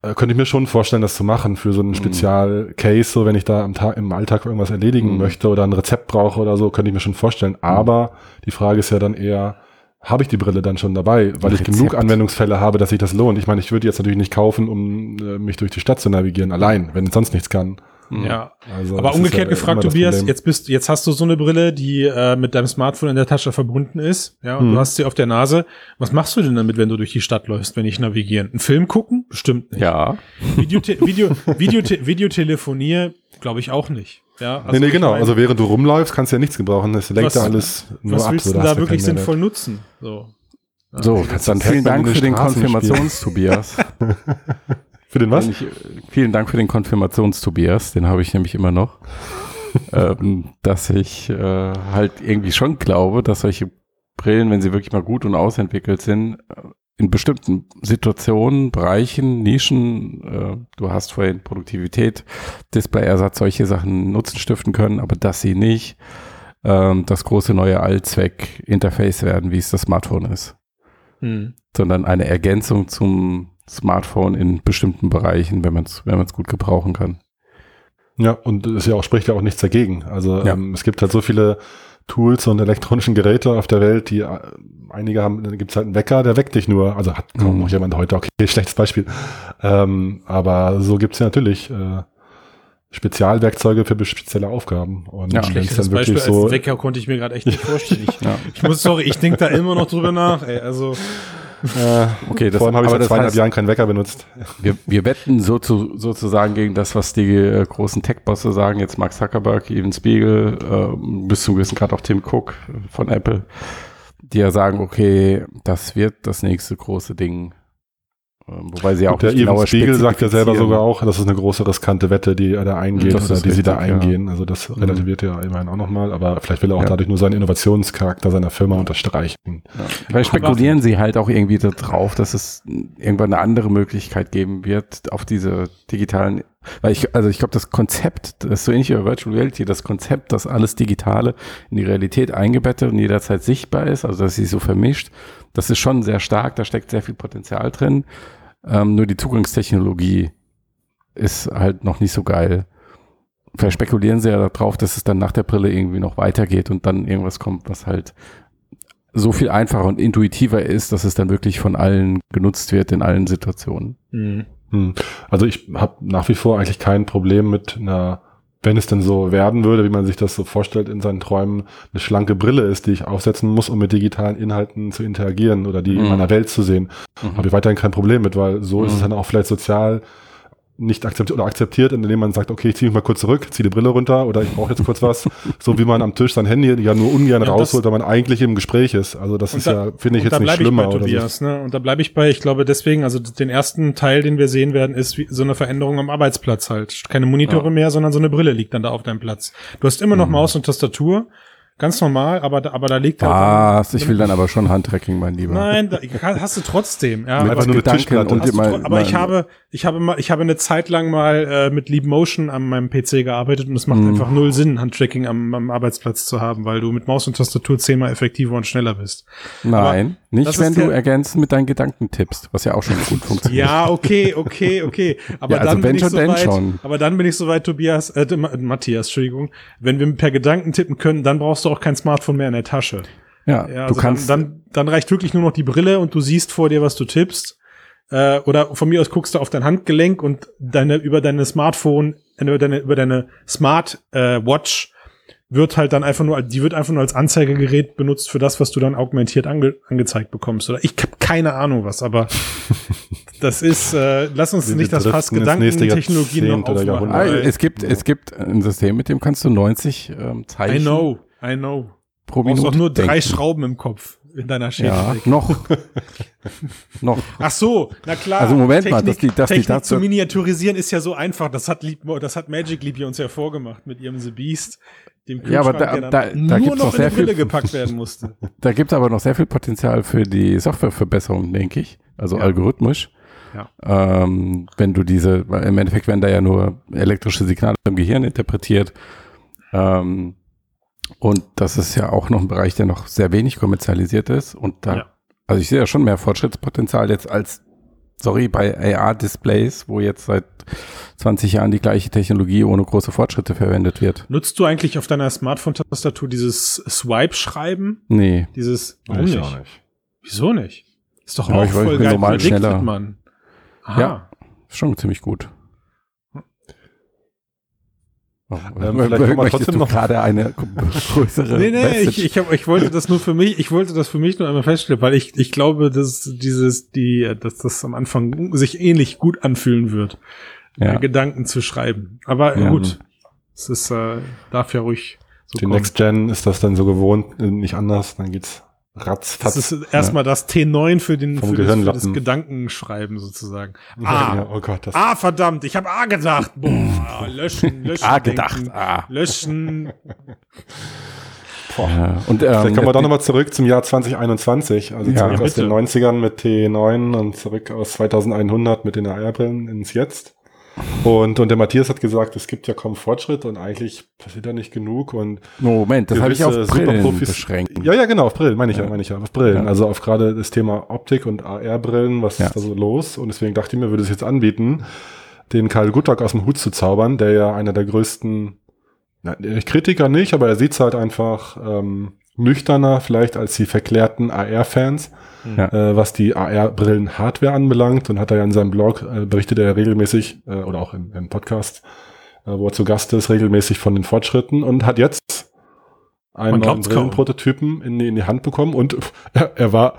äh, könnte ich mir schon vorstellen, das zu machen für so einen Spezial-Case, so wenn ich da am Tag, im Alltag irgendwas erledigen Mhm. möchte oder ein Rezept brauche oder so, könnte ich mir schon vorstellen. Aber die Frage ist ja dann eher, habe ich die Brille dann schon dabei, weil ich genug Anwendungsfälle habe, dass sich das lohnt. Ich meine, ich würde jetzt natürlich nicht kaufen, um äh, mich durch die Stadt zu navigieren, allein, wenn ich sonst nichts kann. Ja. Also, Aber umgekehrt ja gefragt, Tobias, jetzt bist, jetzt hast du so eine Brille, die äh, mit deinem Smartphone in der Tasche verbunden ist, ja, und Mhm. du hast sie auf der Nase. Was machst du denn damit, wenn du durch die Stadt läufst, wenn ich navigieren? Einen Film gucken? Bestimmt nicht. Ja. Videote Video, Videote Videotelefonier, glaube ich auch nicht. Ja, nee, nee, ich genau. meine, also während du rumläufst, kannst du ja nichts gebrauchen. Es lenkt Was- da alles nur was ab. willst so, du da da wirklich sinnvoll nutzen? So. So, kannst dann vielen Dank für den Konfirmations-Tobias. [laughs] Für den was? Ich, äh, vielen Dank für den Konfirmations-Tobias, den habe ich nämlich immer noch. [laughs] ähm, dass ich äh, halt irgendwie schon glaube, dass solche Brillen, wenn sie wirklich mal gut und ausentwickelt sind, äh, in bestimmten Situationen, Bereichen, Nischen, äh, du hast vorhin Produktivität, Displayersatz, solche Sachen Nutzen stiften können, aber dass sie nicht ähm, das große neue Allzweck-Interface werden, wie es das Smartphone ist Hm. sondern eine Ergänzung zum Smartphone in bestimmten Bereichen, wenn man es wenn man's gut gebrauchen kann. Ja, und es ja auch, spricht ja auch nichts dagegen. Also Ja. ähm, es gibt halt so viele Tools und elektronischen Geräte auf der Welt, die äh, einige haben, dann gibt's halt einen Wecker, der weckt dich nur. Also hat kaum Mhm. noch jemand heute, okay, [laughs] schlechtes Beispiel. Ähm, aber so gibt's ja natürlich äh, Spezialwerkzeuge für spezielle Aufgaben. Und Ja, wenn's Schlechtes dann Beispiel wirklich als so, Wecker konnte ich mir gerade echt nicht [laughs] vorstellen. Ich, Ja. ich muss, sorry, ich denke da immer noch drüber nach. Ey, also äh, [laughs] Okay, das, vor allem habe ich seit zweieinhalb heißt, Jahren keinen Wecker benutzt. wir, wir wetten so zu, sozusagen gegen das, was die äh, großen Tech-Bosse sagen, jetzt Mark Zuckerberg, Evan Spiegel, äh, bis zum gewissen Grad auch Tim Cook von Apple, die ja sagen, okay, das wird das nächste große Ding. Ähm, wobei sie auch Und der genauer Spiegel sagt ja selber sogar auch, das ist eine große riskante Wette, die er da eingeht oder die sie da richtig, ja. eingehen. Also das relativiert er immerhin auch nochmal, aber vielleicht will er auch Ja. dadurch nur seinen Innovationscharakter seiner Firma unterstreichen. Ja. Vielleicht spekulieren sie halt auch irgendwie darauf, dass es irgendwann eine andere Möglichkeit geben wird auf diese digitalen, weil ich, also ich glaube, das Konzept, das ist so ähnlich wie bei Virtual Reality, das Konzept, dass alles Digitale in die Realität eingebettet und jederzeit sichtbar ist, also dass sie so vermischt, das ist schon sehr stark, da steckt sehr viel Potenzial drin. Ähm, nur die Zugangstechnologie ist halt noch nicht so geil. Vielleicht spekulieren sie ja darauf, dass es dann nach der Brille irgendwie noch weitergeht und dann irgendwas kommt, was halt so viel einfacher und intuitiver ist, dass es dann wirklich von allen genutzt wird in allen Situationen. hm. Hm. Also ich habe nach wie vor eigentlich kein Problem mit einer, wenn es denn so werden würde, wie man sich das so vorstellt in seinen Träumen, eine schlanke Brille ist, die ich aufsetzen muss, um mit digitalen Inhalten zu interagieren oder die in Mhm. meiner Welt zu sehen. Habe ich weiterhin kein Problem mit, weil so ist es Mhm. dann auch vielleicht sozial nicht akzeptiert oder akzeptiert, indem man sagt, okay, ich ziehe mich mal kurz zurück, ziehe die Brille runter oder ich brauche jetzt kurz was, [laughs] so wie man am Tisch sein Handy ja nur ungern Ja, rausholt, weil man eigentlich im Gespräch ist. Also das ist da- ja, finde ich jetzt nicht bleibe ich schlimmer bei oder so. Tobias, ne? Und da bleibe ich bei, ich glaube deswegen, also den ersten Teil, den wir sehen werden, ist wie so eine Veränderung am Arbeitsplatz halt. Keine Monitore Ja. mehr, sondern so eine Brille liegt dann da auf deinem Platz. Du hast immer noch Maus und Tastatur, ganz normal, aber da, aber da liegt halt Was? Ich will dann aber schon Handtracking, mein Lieber. Nein, da, hast du trotzdem. Ja, Mit aber, einfach nur Gedanken und hast tro- aber ich habe, ich habe mal, ich habe eine Zeit lang mal äh, mit Leap Motion an meinem PC gearbeitet und es macht Mhm. einfach null Sinn, Handtracking am, am Arbeitsplatz zu haben, weil du mit Maus und Tastatur zehnmal effektiver und schneller bist. Nein, nicht das wenn du ergänzend mit deinen Gedanken tippst, was ja auch schon gut funktioniert. Ja, okay, okay, okay. Aber Ja, also dann wenn bin ich schon, so denn weit, schon. aber dann bin ich so weit, Tobias, äh, Ma- Matthias, Entschuldigung, wenn wir per Gedanken tippen können, dann brauchst du auch kein Smartphone mehr in der Tasche. Ja, Ja, du also kannst, dann, dann, dann reicht wirklich nur noch die Brille und du siehst vor dir, was du tippst. Äh, oder von mir aus guckst du auf dein Handgelenk und deine über deine Smartphone, äh, über deine über deine Smart äh, Watch wird halt dann einfach nur, die wird einfach nur als Anzeigegerät benutzt für das, was du dann augmentiert ange, angezeigt bekommst. Oder ich habe keine Ahnung was, aber [laughs] das ist, äh, lass uns nicht das Fass driften ins nächste Gedankentechnologie noch aufmachen. Ah, es gibt, es gibt ein System, mit dem kannst du 90 ähm, Zeichen I know, I know. pro Du brauchst Minute auch nur drei denken. Schrauben im Kopf. In deiner Ja, Schädeldeck. noch. noch. Ach so, na klar. Also Moment mal, dass die- dass die Technik dazu- zu miniaturisieren ist ja so einfach. Das hat, Lieb, das hat Magic Leap ja uns ja vorgemacht mit ihrem The Beast, dem Ja, aber da- da- da nur gibt's noch noch sehr viel- gepackt werden [laughs] musste. Da gibt es aber noch sehr viel Potenzial für die Softwareverbesserung, denke ich. Also Ja. algorithmisch. Ja. Ähm, wenn du diese, weil im Endeffekt werden da ja nur elektrische Signale im Gehirn interpretiert. Ähm, und das ist ja auch noch ein Bereich, der noch sehr wenig kommerzialisiert ist. Und da, Ja. also ich sehe ja schon mehr Fortschrittspotenzial jetzt als, sorry, bei AR-Displays, wo jetzt seit 20 Jahren die gleiche Technologie ohne große Fortschritte verwendet wird. Nutzt du eigentlich auf deiner Smartphone-Tastatur dieses Swipe-Schreiben? Nee. Dieses, warum Ich nicht? auch nicht. Wieso nicht? Ist doch Ja, auch ich voll geil normal schneller. Mann. Aha. Ja. Schon ziemlich gut. Oh, Ähm, vielleicht trotzdem noch- gerade eine [laughs] größere Nee, nee, Message? ich, ich, hab, ich wollte das nur für mich, ich wollte das für mich nur einmal feststellen, weil ich, ich glaube, dass dieses, die, dass das am Anfang sich ähnlich gut anfühlen wird, ja. äh, Gedanken zu schreiben. Aber Ja. gut, es ist, äh, darf ja ruhig so Die kommen. Next Gen ist das dann so gewohnt, äh, nicht anders, dann geht's ratzfatz. Das ist erstmal das T9 für den Vom für das, für das. Gedankenschreiben sozusagen. [laughs] ja, Ah, genau. oh Gott, das ah, verdammt, ich habe A gedacht. Boah, löschen, [laughs] löschen. Ah, gedacht. denken, Ah. Löschen. Ja. Und, ähm, Vielleicht kommen wir doch nochmal zurück zum Jahr 2021, also Ja. zurück Ja, aus den bitte. 90ern mit T9 und zurück aus 2100 mit den AR-Brillen ins Jetzt. Und, und der Matthias hat gesagt, es gibt ja kaum Fortschritt und eigentlich passiert da nicht genug und Moment, das habe ich auf Brillen Superprofis- beschränkt. Ja, ja, genau, auf Brillen, meine ich ja, Ja. meine ich ja, auf Brillen. Ja. Also auf gerade das Thema Optik und AR-Brillen, was Ja. ist da so los? Und deswegen dachte ich mir, würde es jetzt anbieten, den Karl Guttock aus dem Hut zu zaubern, der ja einer der größten, na, Kritiker nicht, aber er sieht's halt einfach ähm, nüchterner vielleicht als die verklärten AR-Fans, Ja. äh, was die AR-Brillen-Hardware anbelangt. Und hat er ja in seinem Blog, äh, berichtet er ja regelmäßig, äh, oder auch im, im Podcast, äh, wo er zu Gast ist, regelmäßig von den Fortschritten und hat jetzt einen neuen. Brillenprototypen in, die- in die Hand bekommen und er, er war,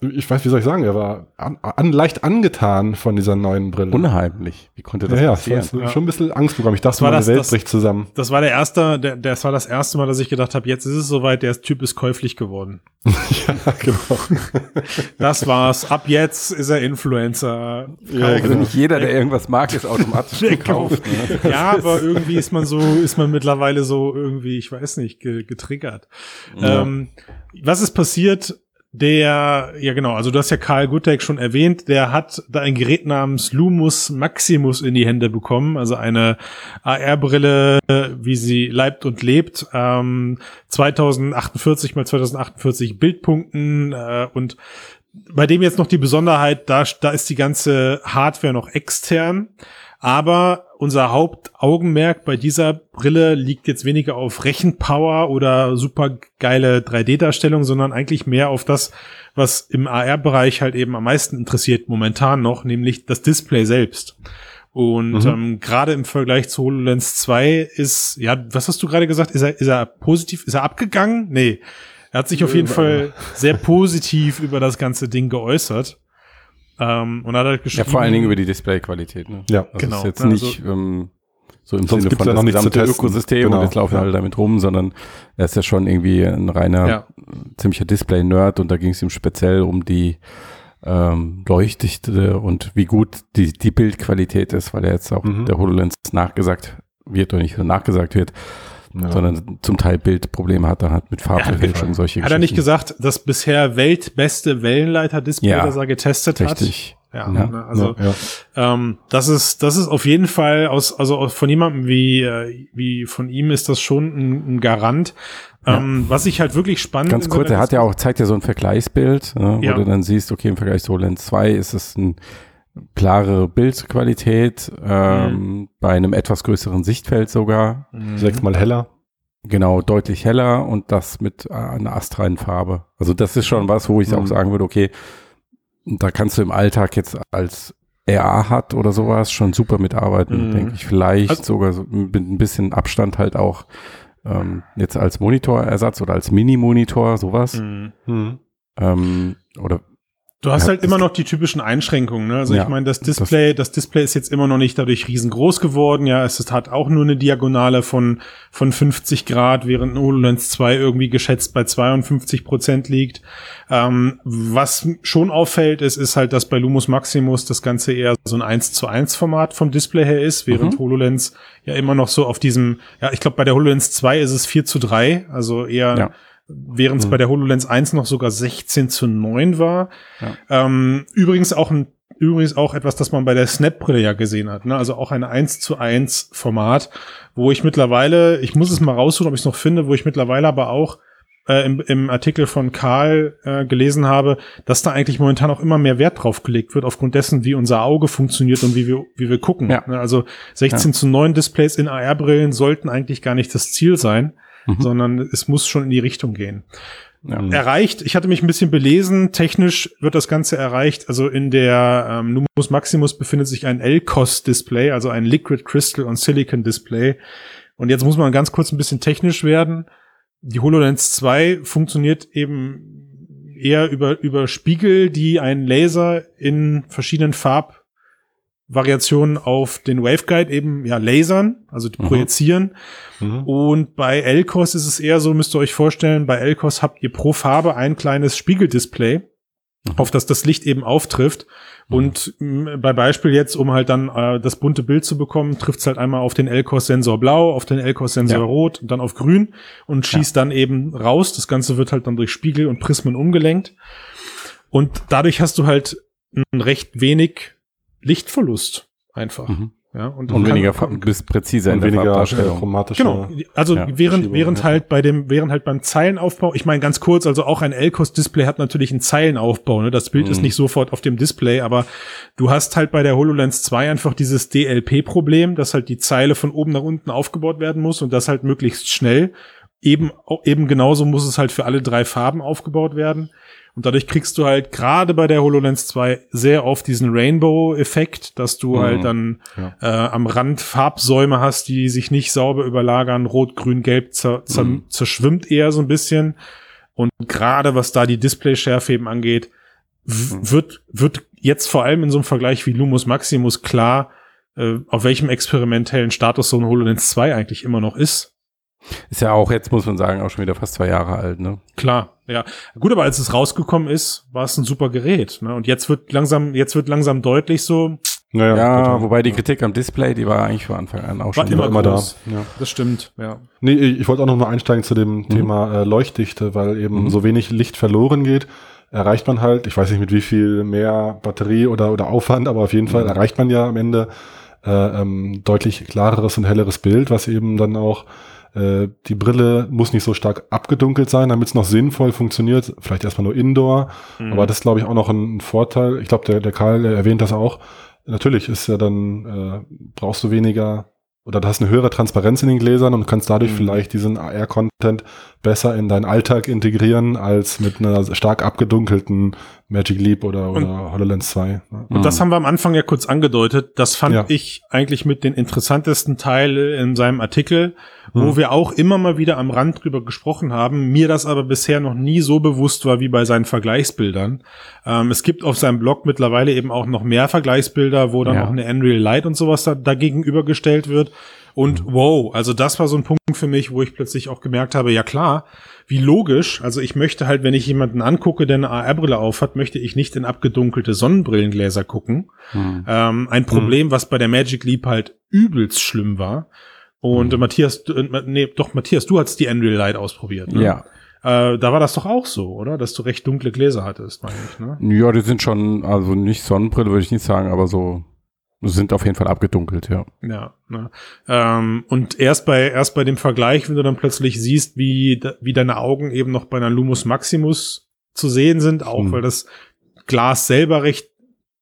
ich weiß, wie soll ich sagen, er war an, an, leicht angetan von dieser neuen Brille. Unheimlich. Wie konnte das ja, ja, passieren? war Ja. schon ein bisschen Angst bekommen. Ich dachte, war meine das- Welt das- bricht zusammen. Das war der erste, der, das war das erste Mal, dass ich gedacht habe, jetzt ist es soweit, der Typ ist käuflich geworden. [laughs] ja, genau. [laughs] Das war's. Ab jetzt ist er Influencer. Ja, Also genau. nicht jeder, der irgendwas mag, ist automatisch [laughs] gekauft. Ne? Ja, aber irgendwie ist man so, ist man mittlerweile so irgendwie, ich weiß nicht, ge getriggert. Ja. Ähm, was ist passiert? Der, ja genau, also du hast ja Karl Guttek schon erwähnt, der hat da ein Gerät namens Lumus Maximus in die Hände bekommen, also eine AR-Brille, wie sie leibt und lebt, ähm, 2048 mal 2048 Bildpunkten äh, und bei dem jetzt noch die Besonderheit, da, da ist die ganze Hardware noch extern. Aber unser Hauptaugenmerk bei dieser Brille liegt jetzt weniger auf Rechenpower oder super geile 3D-Darstellung, sondern eigentlich mehr auf das, was im AR-Bereich halt eben am meisten interessiert momentan noch, nämlich das Display selbst. Und Mhm. ähm, gerade im Vergleich zu HoloLens 2 ist, ja, was hast du gerade gesagt? Ist er, ist er positiv, ist er abgegangen? Nee. Er hat sich auf jeden Fall sehr positiv über das ganze Ding geäußert. Ähm, und hat halt Ja, geschrieben. vor allen Dingen über die Displayqualität. Ne? Ja. Das Genau. ist jetzt Also- nicht ähm, so im Sonst Sinne von ja das noch nichts zu gesamte testen. Ökosystem Genau, und jetzt laufen ja. alle damit rum, sondern er ist ja schon irgendwie ein reiner, Ja. ziemlicher Display-Nerd und da ging es ihm speziell um die ähm, Leuchtdichte und wie gut die, die Bildqualität ist, weil er jetzt auch Mhm. der HoloLens nachgesagt wird oder nicht nur nachgesagt wird, Ja. sondern zum Teil Bildprobleme hat, er hat mit Farbverfälschung solche Hat er nicht gesagt, das bisher weltbeste Wellenleiter-Display, Ja. das er getestet hat? Richtig. Ja, Ja. ne, also ja, ja. ähm, das ist das ist auf jeden Fall aus also von jemandem wie äh, wie von ihm ist das schon ein, ein Garant. Ähm, was ich halt wirklich spannend Ganz kurz, er hat ja auch, zeigt ja so ein Vergleichsbild, ne, Ja. wo du dann siehst, okay, im Vergleich zu HoloLens 2 ist es eine klare Bildqualität, ähm, Mhm. bei einem etwas größeren Sichtfeld sogar, Mhm. Sechsmal heller. genau, deutlich heller und das mit äh, einer astreinen Farbe. Also das ist schon was, wo ich Mhm. auch sagen würde, okay, da kannst du im Alltag jetzt als RA hat oder sowas schon super mitarbeiten, Mhm. denke ich. Vielleicht Also- sogar so mit ein bisschen Abstand halt auch ähm, jetzt als Monitorersatz oder als Mini-Monitor, sowas. Mhm. Mhm. Ähm, oder Du hast Ja, halt das- immer noch die typischen Einschränkungen. Ne? Also Ja, ich meine, das Display, das, Display ist jetzt immer noch nicht dadurch riesengroß geworden. Ja, es ist, hat auch nur eine Diagonale von von 50 Grad, während ein HoloLens 2 irgendwie geschätzt bei 52 Prozent liegt. Ähm, was schon auffällt, ist, ist halt, dass bei Lumos Maximus das Ganze eher so ein 1 zu 1 Format vom Display her ist, während Mhm. HoloLens ja immer noch so auf diesem, ja, ich glaube, bei der HoloLens 2 ist es 4 zu 3, also eher Ja. Während es Mhm. bei der HoloLens 1 noch sogar 16 zu 9 war. Ja. Ähm, übrigens auch ein Übrigens auch etwas, das man bei der Snap-Brille ja gesehen hat, ne? Also auch ein 1 zu 1 Format, wo ich mittlerweile, ich muss es mal raussuchen, ob ich es noch finde, wo ich mittlerweile aber auch äh, im, im Artikel von Karl äh, gelesen habe, dass da eigentlich momentan auch immer mehr Wert drauf gelegt wird, aufgrund dessen, wie unser Auge funktioniert und wie wir, wie wir gucken. Ja. Ne? Also 16 zu 9 Displays in AR-Brillen sollten eigentlich gar nicht das Ziel sein, Mhm. sondern es muss schon in die Richtung gehen Ja. erreicht. Ich hatte mich ein bisschen belesen. Technisch wird das Ganze erreicht. Also in der ähm, Lumos Maximus befindet sich ein LCOS-Display, also ein Liquid Crystal und Silicon Display. Und jetzt muss man ganz kurz ein bisschen technisch werden. Die HoloLens 2 funktioniert eben eher über, über Spiegel, die einen Laser in verschiedenen Farbvariationen auf den Waveguide eben ja lasern, also die Mhm. projizieren. Mhm. Und bei Elcos ist es eher so, müsst ihr euch vorstellen, bei Elcos habt ihr pro Farbe ein kleines Spiegeldisplay, auf das das Licht eben auftrifft. Und mh, bei Beispiel jetzt, um halt dann äh, das bunte Bild zu bekommen, trifft es halt einmal auf den Elcos-Sensor blau, auf den Elcos-Sensor Ja. rot und dann auf grün und schießt dann eben raus. Das Ganze wird halt dann durch Spiegel und Prismen umgelenkt. Und dadurch hast du halt recht wenig Lichtverlust einfach. Mhm. Ja, und, Und weniger, bist präziser in Und der weniger äh, Farbdarstellung. chromatische. Genau, also Ja, während, während ja. halt bei dem, während halt beim Zeilenaufbau, ich meine ganz kurz, also auch ein Elcos-Display hat natürlich einen Zeilenaufbau, ne? Das Bild ist Mhm. nicht sofort auf dem Display, aber du hast halt bei der HoloLens 2 einfach dieses DLP-Problem, dass halt die Zeile von oben nach unten aufgebaut werden muss und das halt möglichst schnell. Eben, eben genauso muss es halt für alle drei Farben aufgebaut werden. Und dadurch kriegst du halt gerade bei der HoloLens 2 sehr oft diesen Rainbow-Effekt, dass du Mhm. halt dann Ja. äh, am Rand Farbsäume hast, die sich nicht sauber überlagern. Rot, Grün, Gelb zer zer Mhm. zerschwimmt eher so ein bisschen. Und gerade was da die Displayschärfe eben angeht, Mhm. wird, wird jetzt vor allem in so einem Vergleich wie Lumos Maximus klar, äh, auf welchem experimentellen Status so ein HoloLens 2 eigentlich immer noch ist. Ist ja auch, jetzt muss man sagen, auch schon wieder fast zwei Jahre alt, ne? Klar, ja. Gut, aber als es rausgekommen ist, war es ein super Gerät. Ne? Und jetzt wird langsam, jetzt wird langsam deutlich so, Naja, Ja, total. wobei die Kritik am Display, die war eigentlich von Anfang an auch War schon immer immer da. Ja. das stimmt, ja. Nee, ich wollte auch noch mal einsteigen zu dem Thema äh, Leuchtdichte, weil eben Mhm. so wenig Licht verloren geht. Erreicht man halt, ich weiß nicht mit wie viel mehr Batterie oder, oder Aufwand, aber auf jeden Fall Mhm. erreicht man ja am Ende äh, ähm, deutlich klareres und helleres Bild, was eben dann auch äh, die Brille muss nicht so stark abgedunkelt sein, damit es noch sinnvoll funktioniert. Vielleicht erstmal nur Indoor, Mhm. aber das ist, glaube ich, auch noch ein Vorteil. Ich glaube, der, der Karl der erwähnt das auch. Natürlich ist ja dann, äh, brauchst du weniger oder du hast eine höhere Transparenz in den Gläsern und kannst dadurch Mhm. vielleicht diesen AR-Content besser in deinen Alltag integrieren als mit einer stark abgedunkelten Magic Leap oder, oder HoloLens 2. ne? Und das haben wir am Anfang ja kurz angedeutet. Das fand Ja. ich eigentlich mit den interessantesten Teile in seinem Artikel, wo Mhm. wir auch immer mal wieder am Rand drüber gesprochen haben. Mir das aber bisher noch nie so bewusst war wie bei seinen Vergleichsbildern. Ähm, es gibt auf seinem Blog mittlerweile eben auch noch mehr Vergleichsbilder, wo dann Ja. auch eine Unreal Light und sowas da, dagegen übergestellt wird. Und wow, also das war so ein Punkt für mich, wo ich plötzlich auch gemerkt habe, ja klar, wie logisch. Also ich möchte halt, wenn ich jemanden angucke, der eine AR-Brille aufhat, möchte ich nicht in abgedunkelte Sonnenbrillengläser gucken. Mhm. Ähm, ein Problem, was bei der Magic Leap halt übelst schlimm war. Und äh, Matthias, äh, nee, doch, Matthias, du hast die Unreal Light ausprobiert. Ne? Ja. Äh, da war das doch auch so, oder? Dass du recht dunkle Gläser hattest, meine ich, ne? Ja, die sind schon, also nicht Sonnenbrille würde ich nicht sagen, aber so sind auf jeden Fall abgedunkelt, ja. Ja, ne? ähm, und erst bei erst bei dem Vergleich, wenn du dann plötzlich siehst, wie wie deine Augen eben noch bei einer Lumus Maximus zu sehen sind, auch Hm. weil das Glas selber recht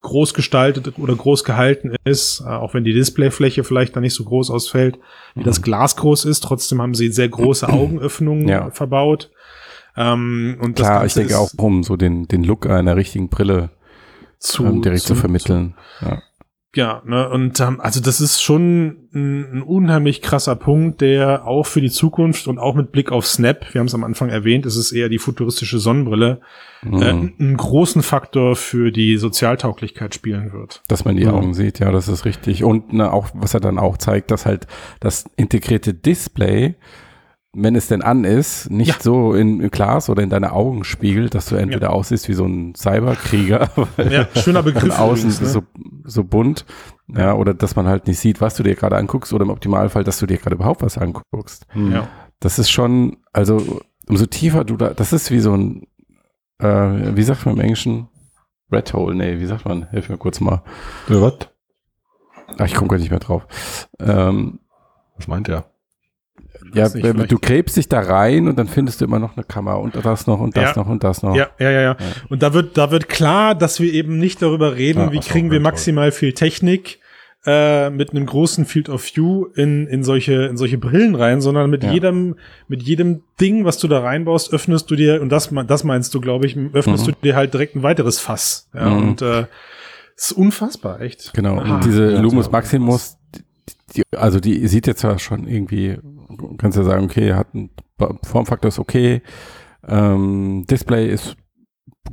groß gestaltet oder groß gehalten ist, äh, auch wenn die Displayfläche vielleicht da nicht so groß ausfällt, wie das Glas groß ist. Trotzdem haben sie sehr große [clears throat] Augenöffnungen Ja. verbaut. Ähm, und Klar, ich denke auch, um so den, den Look einer richtigen Brille zu, ähm, direkt zu, vermitteln. Ja. Ja, ne, und ähm, also das ist schon ein, ein unheimlich krasser Punkt, der auch für die Zukunft und auch mit Blick auf Snap, wir haben es am Anfang erwähnt, es ist eher die futuristische Sonnenbrille, Mhm. äh, einen großen Faktor für die Sozialtauglichkeit spielen wird. Dass man die Ja. Augen sieht, ja, das ist richtig. Und ne, auch, was er dann auch zeigt, dass halt das integrierte Display, wenn es denn an ist, nicht Ja. so in, im Glas oder in deine Augen spiegelt, dass du entweder aussiehst wie so ein Cyberkrieger, [laughs] Ja, schöner Begriff. von außen übrigens, ne? so, so bunt, ja, oder dass man halt nicht sieht, was du dir gerade anguckst, oder im Optimalfall, dass du dir gerade überhaupt was anguckst. Hm. Ja. Das ist schon, also umso tiefer du da, das ist wie so ein, äh, wie sagt man im Englischen? Red Hole, nee, wie sagt man? Hilf mir kurz mal. Ja, was? Ach, ich komme gar nicht mehr drauf. Ähm, Was meint er? Ja, nicht, du gräbst dich da rein und dann findest du immer noch eine Kamera und das noch und das Ja. noch und das noch. Ja, ja, ja, ja. Und da wird, da wird klar, dass wir eben nicht darüber reden, Ja, wie kriegen wir ja, toll. maximal viel Technik äh, mit einem großen Field of View in, in solche, in solche Brillen rein, sondern mit Ja. jedem, mit jedem Ding, was du da reinbaust, öffnest du dir, und das, das meinst du, glaube ich, öffnest Mhm. du dir halt direkt ein weiteres Fass. Ja, Mhm. und äh, ist unfassbar, echt. Genau. Aha. Und diese Ja, Lumus. Maximus, die, die, also die sieht jetzt zwar schon irgendwie, kannst ja sagen, okay, hat ein Formfaktor ist okay, ähm, Display ist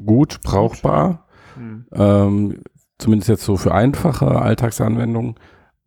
gut, brauchbar, Hm. ähm, zumindest jetzt so für einfache Alltagsanwendungen,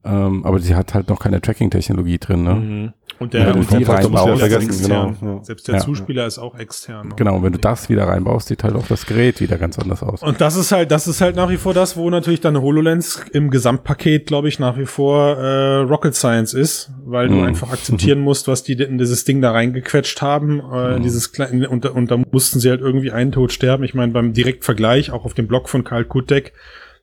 ähm, aber sie hat halt noch keine Tracking-Technologie drin, ne? Mhm. Und der, und du Zuspieler ist vergessen, extern. genau, ja. Selbst der Ja. Zuspieler ist auch extern. Genau, wenn du das wieder reinbaust, sieht halt auch das Gerät wieder ganz anders aus. Und das ist halt, das ist halt nach wie vor das, wo natürlich dann HoloLens im Gesamtpaket, glaube ich, nach wie vor äh, Rocket Science ist, weil du Mhm. einfach akzeptieren musst, was die in dieses Ding da reingequetscht haben. Äh, Mhm. dieses kleine, und, da- und da mussten sie halt irgendwie einen Tod sterben. Ich meine, beim Direktvergleich, auch auf dem Blog von Karl Kutek,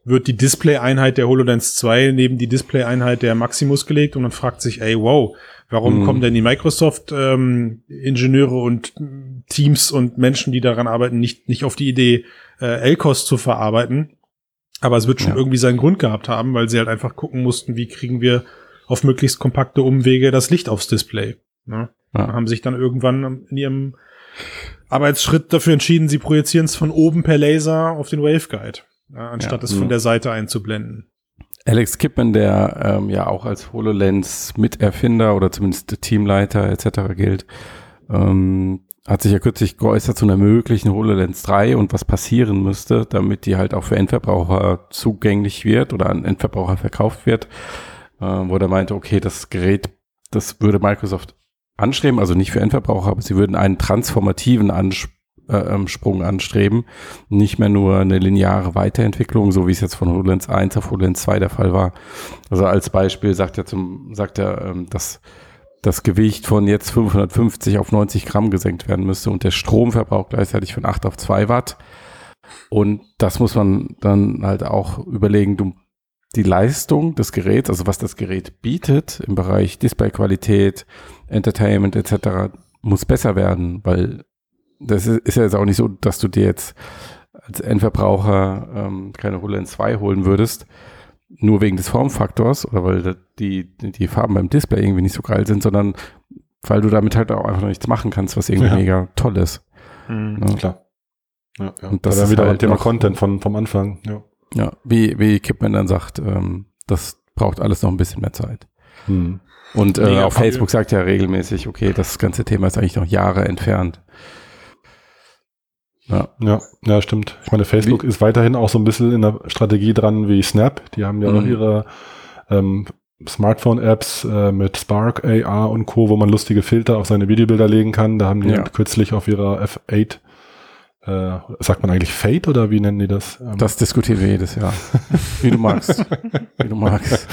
wird die Display-Einheit der HoloLens 2 neben die Display-Einheit der Maximus gelegt und man fragt sich, ey, wow, warum Mhm. kommen denn die Microsoft-Ingenieure und mm, Teams und Menschen, die daran arbeiten, nicht, nicht auf die Idee, äh, LCOS zu verarbeiten? Aber es wird schon Ja. irgendwie seinen Grund gehabt haben, weil sie halt einfach gucken mussten, wie kriegen wir auf möglichst kompakte Umwege das Licht aufs Display. Ne? Ja. Haben sich dann irgendwann in ihrem Arbeitsschritt dafür entschieden, sie projizieren es von oben per Laser auf den Waveguide, ja, anstatt Ja. es von Mhm. der Seite einzublenden. Alex Kipman, der ähm, ja auch als HoloLens Miterfinder oder zumindest Teamleiter etc. gilt, ähm, hat sich ja kürzlich geäußert zu einer möglichen HoloLens 3 und was passieren müsste, damit die halt auch für Endverbraucher zugänglich wird oder an Endverbraucher verkauft wird, äh, wo er meinte, okay, das Gerät, das würde Microsoft anstreben, also nicht für Endverbraucher, aber sie würden einen transformativen Ansp äh, ähm, Sprung anstreben, nicht mehr nur eine lineare Weiterentwicklung, so wie es jetzt von HoloLens 1 auf HoloLens 2 der Fall war. Also als Beispiel sagt er zum, sagt er, ähm, dass das Gewicht von jetzt 550 auf 90 Gramm gesenkt werden müsste und der Stromverbrauch gleichzeitig von 8 auf 2 Watt. Und das muss man dann halt auch überlegen, du, die Leistung des Geräts, also was das Gerät bietet im Bereich Displayqualität, Entertainment etc., muss besser werden, weil das ist, ist ja jetzt auch nicht so, dass du dir jetzt als Endverbraucher ähm, keine HoloLens 2 holen würdest, nur wegen des Formfaktors oder weil die, die Farben beim Display irgendwie nicht so geil sind, sondern weil du damit halt auch einfach noch nichts machen kannst, was irgendwie Ja. mega toll ist. Ne? Klar. Ja, ja. Und das da ist wieder halt Thema noch- Content von, vom Anfang. Ja. Ja, wie, wie Kipman dann sagt, ähm, das braucht alles noch ein bisschen mehr Zeit. Hm. Und äh, cool. Facebook sagt ja regelmäßig, okay, das ganze Thema ist eigentlich noch Jahre entfernt. Ja, Ja, ja, stimmt. Ich meine, Facebook ist weiterhin auch so ein bisschen in der Strategie dran wie Snap. Die haben ja Mhm. auch ihre ähm, Smartphone-Apps äh, mit Spark, AR und Co., wo man lustige Filter auf seine Videobilder legen kann. Da haben die Ja. kürzlich auf ihrer F8, äh, sagt man eigentlich Fate oder wie nennen die das? Ähm, das diskutieren wir jedes Jahr. [laughs] Wie du magst. Wie du magst.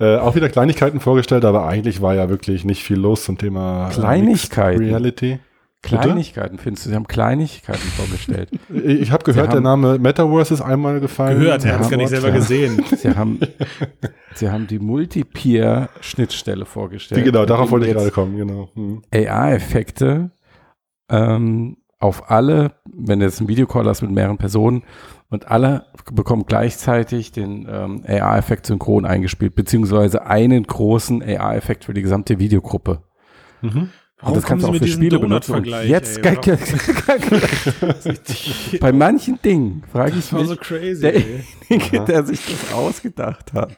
äh, auch wieder Kleinigkeiten vorgestellt, aber eigentlich war ja wirklich nicht viel los zum Thema äh, Kleinigkeiten? Reality. Kleinigkeiten, findest du? Sie haben Kleinigkeiten vorgestellt. [laughs] Ich, ich habe gehört, der Name Metaverse ist einmal gefallen. Gehört, er hat es gar nicht selber ja. gesehen. [laughs] Sie haben, sie haben die Multipeer-Schnittstelle vorgestellt. Die, genau, darauf wollte ich gerade kommen, genau. Hm. AR-Effekte ähm, auf alle, wenn du jetzt einen Videocall hast mit mehreren Personen und alle bekommen gleichzeitig den ähm, AR-Effekt synchron eingespielt, beziehungsweise einen großen AR-Effekt für die gesamte Videogruppe. Mhm. Und das kannst du auch für Spiele benutzen. Jetzt, ey, [laughs] bei manchen Dingen frage ich mich, so crazy. derjenige, der sich das ausgedacht hat,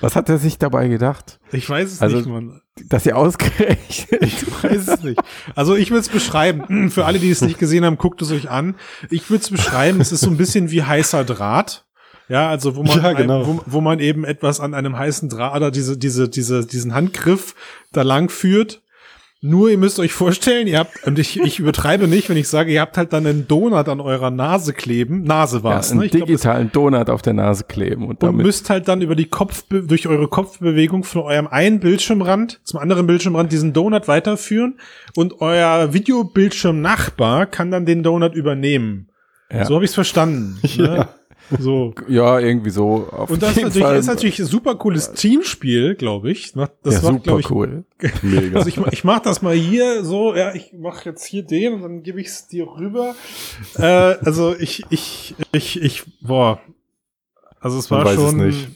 was hat er sich dabei gedacht? Ich weiß es Also- nicht, Mann. Dass ihr ausgerechnet Ich weiß es nicht. Also ich würde es beschreiben. [clears throat] Für alle, die es nicht gesehen haben, guckt es euch an. Ich würde es beschreiben. Es ist so ein bisschen wie heißer Draht. Ja, also wo man, Ja, genau. wo, wo man eben etwas an einem heißen Draht oder diese, diese, diese, diesen Handgriff da lang führt. Nur ihr müsst euch vorstellen, ihr habt, und ich, ich übertreibe nicht, wenn ich sage, ihr habt halt dann einen Donut an eurer Nase kleben. Nase ja, war's, einen ne? Ich glaub, digitalen Donut auf der Nase kleben und und damit müsst halt dann über die Kopf durch eure Kopfbewegung von eurem einen Bildschirmrand zum anderen Bildschirmrand diesen Donut weiterführen und euer Videobildschirmnachbar kann dann den Donut übernehmen. Ja. So habe ich es verstanden. [laughs] Ne? So. ja irgendwie so auf Und das natürlich, Fall. ist natürlich ein super cooles Teamspiel, glaube ich. Macht- Das ja, macht, super ich, cool. [laughs] Mega. Also ich, ich mache das mal hier so, ja, ich mache jetzt hier den und dann gebe ich es dir rüber. äh, also ich, ich, ich, ich, boah. Also es Man war weiß es schon. nicht.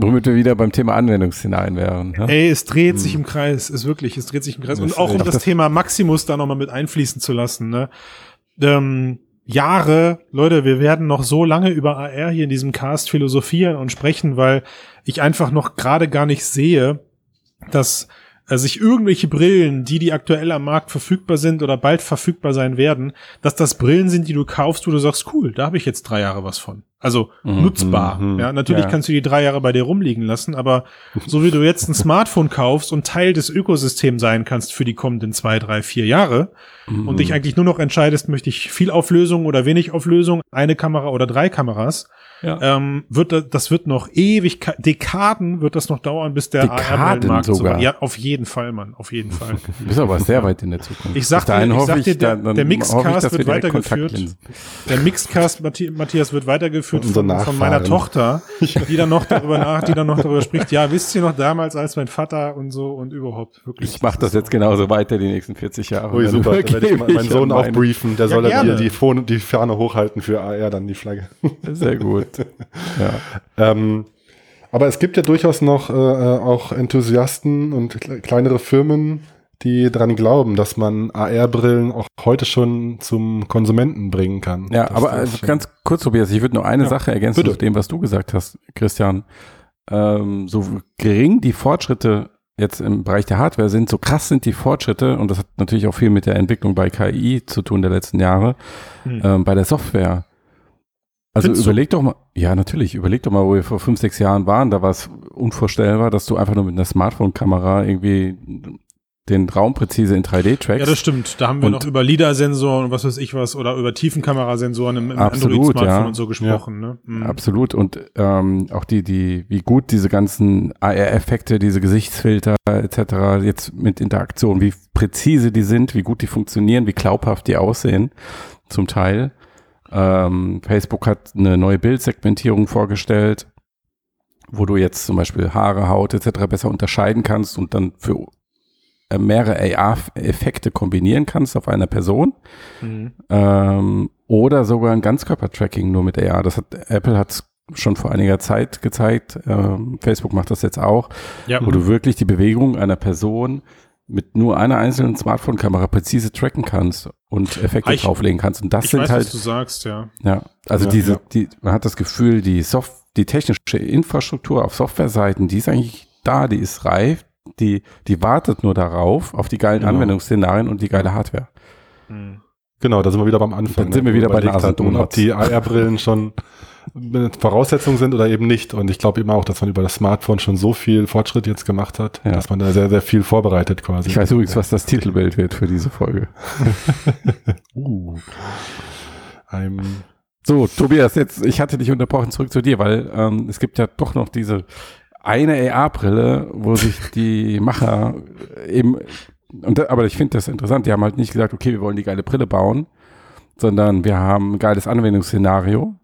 Womit wir wieder beim Thema Anwendungsszenarien wären. Ne? Ey, es dreht sich im Kreis, ist wirklich, es dreht sich im Kreis. Und auch um das, das- Thema Maximus da nochmal mit einfließen zu lassen, ne? Ähm, Jahre, Leute, wir werden noch so lange über AR hier in diesem Cast philosophieren und sprechen, weil ich einfach noch gerade gar nicht sehe, dass äh, sich irgendwelche Brillen, die die aktuell am Markt verfügbar sind oder bald verfügbar sein werden, dass das Brillen sind, die du kaufst, wo du sagst, cool, da habe ich jetzt drei Jahre was von. Also Mhm, nutzbar. mhm, ja, natürlich ja. kannst du die drei Jahre bei dir rumliegen lassen, aber so wie du jetzt ein [laughs] Smartphone kaufst und Teil des Ökosystems sein kannst für die kommenden zwei, drei, vier Jahre und dich eigentlich nur noch entscheidest, möchte ich viel Auflösung oder wenig Auflösung, eine Kamera oder drei Kameras, Ja. ähm, wird da- das wird noch ewig, Dekaden wird das noch dauern, bis der Dekaden sogar? Ja, auf jeden Fall, Mann, auf jeden Fall. [laughs] Du bist aber sehr weit in der Zukunft. Ich sag dir- ich hoffe sag dir, der- dann- dann der Mixcast ich, wird weitergeführt. Der Mixcast Matthias wird weitergeführt von, von meiner. Tochter, [laughs] die dann noch darüber nach, die dann noch darüber spricht. Ja, wisst ihr noch damals als mein Vater und so und überhaupt wirklich. Ich mache das jetzt genauso weiter die nächsten 40 Jahre. Ui, dann super. Da werde ich meinen Sohn auch briefen. Der Ja, soll er dir die, die Ferne hochhalten für AR, dann die Flagge. Sehr gut. Ja. Ähm, aber es gibt ja durchaus noch äh, äh, auch Enthusiasten und kle- kleinere Firmen, die daran glauben, dass man AR-Brillen auch heute schon zum Konsumenten bringen kann. Ja, Das aber also ganz kurz, Tobias, ich würde nur eine Ja, Sache ergänzen bitte. zu dem, was du gesagt hast, Christian. Ähm, so gering die Fortschritte jetzt im Bereich der Hardware sind, so krass sind die Fortschritte, und das hat natürlich auch viel mit der Entwicklung bei KI zu tun der letzten Jahre, Hm. ähm, bei der Software. Also Findest du? überleg doch mal, ja natürlich, überleg doch mal, wo wir vor fünf, sechs Jahren waren, da war es unvorstellbar, dass du einfach nur mit einer Smartphone-Kamera irgendwie den Raum präzise in 3D trackst. Ja, das stimmt. Da haben wir Und- noch über LIDAR-Sensoren und was weiß ich was oder über Tiefenkamerasensoren im, im Android-Smartphone ja. und so gesprochen. Ne? Mhm. Absolut. Und ähm, auch die, die, wie gut diese ganzen AR-Effekte, diese Gesichtsfilter etc. jetzt mit Interaktion, wie präzise die sind, wie gut die funktionieren, wie glaubhaft die aussehen, zum Teil. Ähm, Facebook hat eine neue Bildsegmentierung vorgestellt, wo du jetzt zum Beispiel Haare, Haut etc. besser unterscheiden kannst und dann für äh, mehrere AR-Effekte kombinieren kannst auf einer Person. Mhm. Ähm, oder sogar ein Ganzkörper-Tracking nur mit AR. Das hat Apple hat schon vor einiger Zeit gezeigt. Ähm, Facebook macht das jetzt auch, Ja, wo du wirklich die Bewegung einer Person mit nur einer einzelnen Smartphone-Kamera präzise tracken kannst und Effekte Ich- drauflegen kannst. Und das ich sind weiß, halt, was du sagst, ja. ja, also Ja, diese, ja. die, man hat das Gefühl, die Soft, die technische Infrastruktur auf Softwareseiten, die ist eigentlich da, die ist reif, die, die wartet nur darauf, auf die geilen Genau. Anwendungsszenarien und die geile Hardware. Mhm. Genau, da sind wir wieder beim Anfang. Dann sind ne, wir wieder bei hatten, Nasendonuts. Ob die AR-Brillen schon eine Voraussetzung sind oder eben nicht. Und ich glaube eben auch, dass man über das Smartphone schon so viel Fortschritt jetzt gemacht hat, Ja. dass man da sehr, sehr viel vorbereitet quasi. Ich weiß übrigens, was das Titelbild wird für diese Folge. [laughs] Uh. I'm, So, Tobias, jetzt, ich hatte dich unterbrochen, zurück zu dir, weil ähm, es gibt ja doch noch diese eine AR-Brille, wo sich die Macher eben, und da, aber ich finde das interessant, die haben halt nicht gesagt, okay, wir wollen die geile Brille bauen, sondern wir haben ein geiles Anwendungsszenario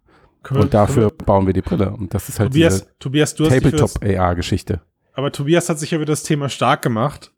und dafür bauen wir die Brille. Und das ist halt Tobias, diese Tobias, du das, Tabletop-AR-Geschichte. aber Tobias hat sich ja über das Thema stark gemacht.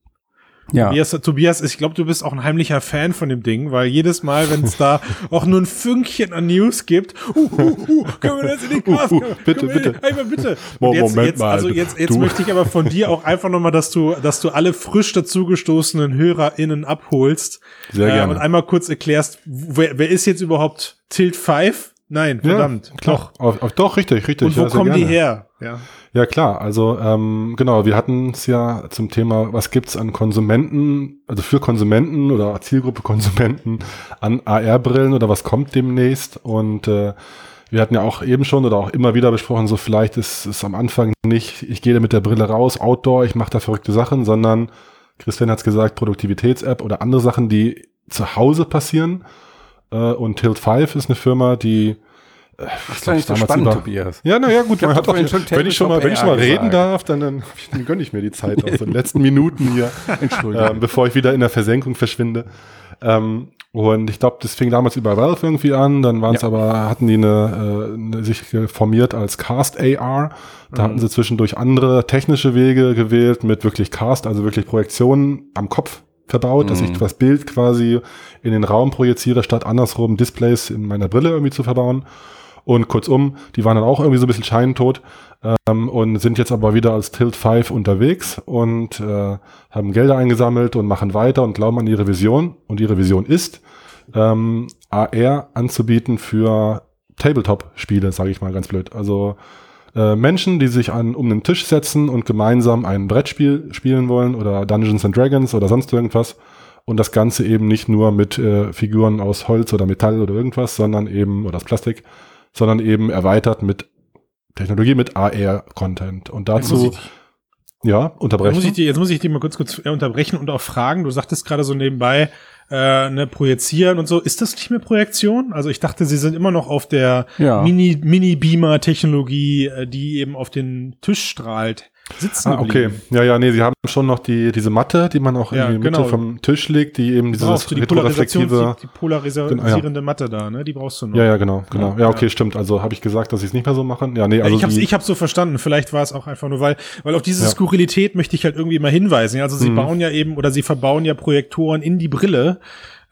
Ja. Tobias, Tobias, ich glaube, du bist auch ein heimlicher Fan von dem Ding, weil jedes Mal, wenn es da [laughs] auch nur ein Fünkchen an News gibt, uh, uh, uh, können wir das in den Cast? [laughs] Uh, uh, bitte, bitte. Einmal bitte. [laughs] Und jetzt, Moment jetzt, mal, Also jetzt, jetzt du. möchte ich aber von dir auch einfach nochmal, dass du, dass du alle frisch dazugestoßenen HörerInnen abholst. Sehr äh, gerne. Und einmal kurz erklärst, wer, wer ist jetzt überhaupt Tilt 5? Nein, verdammt. Ja, klar. Auf, auf, doch, richtig, richtig. Und wo ja, kommen die her? Ja. Ja, klar. Also ähm, genau, wir hatten es ja zum Thema, was gibt's an Konsumenten, also für Konsumenten oder Zielgruppe Konsumenten an AR-Brillen oder was kommt demnächst. Und äh, wir hatten ja auch eben schon oder auch immer wieder besprochen, so vielleicht ist es am Anfang nicht, ich gehe mit der Brille raus, Outdoor, ich mache da verrückte Sachen, sondern Christian hat's gesagt, Produktivitäts-App oder andere Sachen, die zu Hause passieren. Äh, und Tilt 5 ist eine Firma, die äh, Das ist nicht so spannend, Tobias. ja, naja, gut, Ich man hat auch, schon wenn ich schon mal, wenn ich schon mal reden AR darf, dann, dann, [laughs] dann gönne ich mir die Zeit aus den [laughs] letzten Minuten hier, ähm, bevor ich wieder in der Versenkung verschwinde. Ähm, und ich glaube, das fing damals über Valve irgendwie an, dann waren es Ja. aber, hatten die eine, äh, eine, sich formiert als Cast AR. Da hatten sie zwischendurch andere technische Wege gewählt mit wirklich Cast, also wirklich Projektionen am Kopf verbaut, dass ich das Bild quasi in den Raum projiziere, statt andersrum Displays in meiner Brille irgendwie zu verbauen. Und kurzum, die waren dann auch irgendwie so ein bisschen scheintot ähm, und sind jetzt aber wieder als Tilt 5 unterwegs und äh, haben Gelder eingesammelt und machen weiter und glauben an ihre Vision. Und ihre Vision ist, ähm, AR anzubieten für Tabletop-Spiele, sage ich mal ganz blöd. Also äh, Menschen, die sich an um den Tisch setzen und gemeinsam ein Brettspiel spielen wollen oder Dungeons and Dragons oder sonst irgendwas. Und das Ganze eben nicht nur mit äh, Figuren aus Holz oder Metall oder irgendwas, sondern eben, oder aus Plastik, sondern eben erweitert mit Technologie, mit AR-Content. Und Jetzt dazu, ja, Jetzt unterbrechen. muss, ich dir, jetzt muss ich dir mal kurz, kurz unterbrechen und auch fragen. Du sagtest gerade so nebenbei, äh, ne, projizieren und so. Ist das nicht mehr Projektion? Also ich dachte, sie sind immer noch auf der Ja. Mini, Mini-Beamer-Technologie, äh, die eben auf den Tisch strahlt, sitzen Ah, okay. Ja, ja, nee, sie haben schon noch die, diese Matte, die man auch Ja, in die Mitte genau. vom Tisch legt, die eben du die retroreflektive. die, die polarisierende Matte da, ne? Die brauchst du noch. Ja, ja, genau, genau. Ja, Ja. okay, stimmt. Also habe ich gesagt, dass sie es nicht mehr so machen. Ja, nee, Ja, also ich hab's, ich hab's so verstanden. Vielleicht war es auch einfach nur, weil, weil auf diese. Skurrilität möchte ich halt irgendwie mal hinweisen. Also sie Mhm. bauen ja eben oder sie verbauen ja Projektoren in die Brille,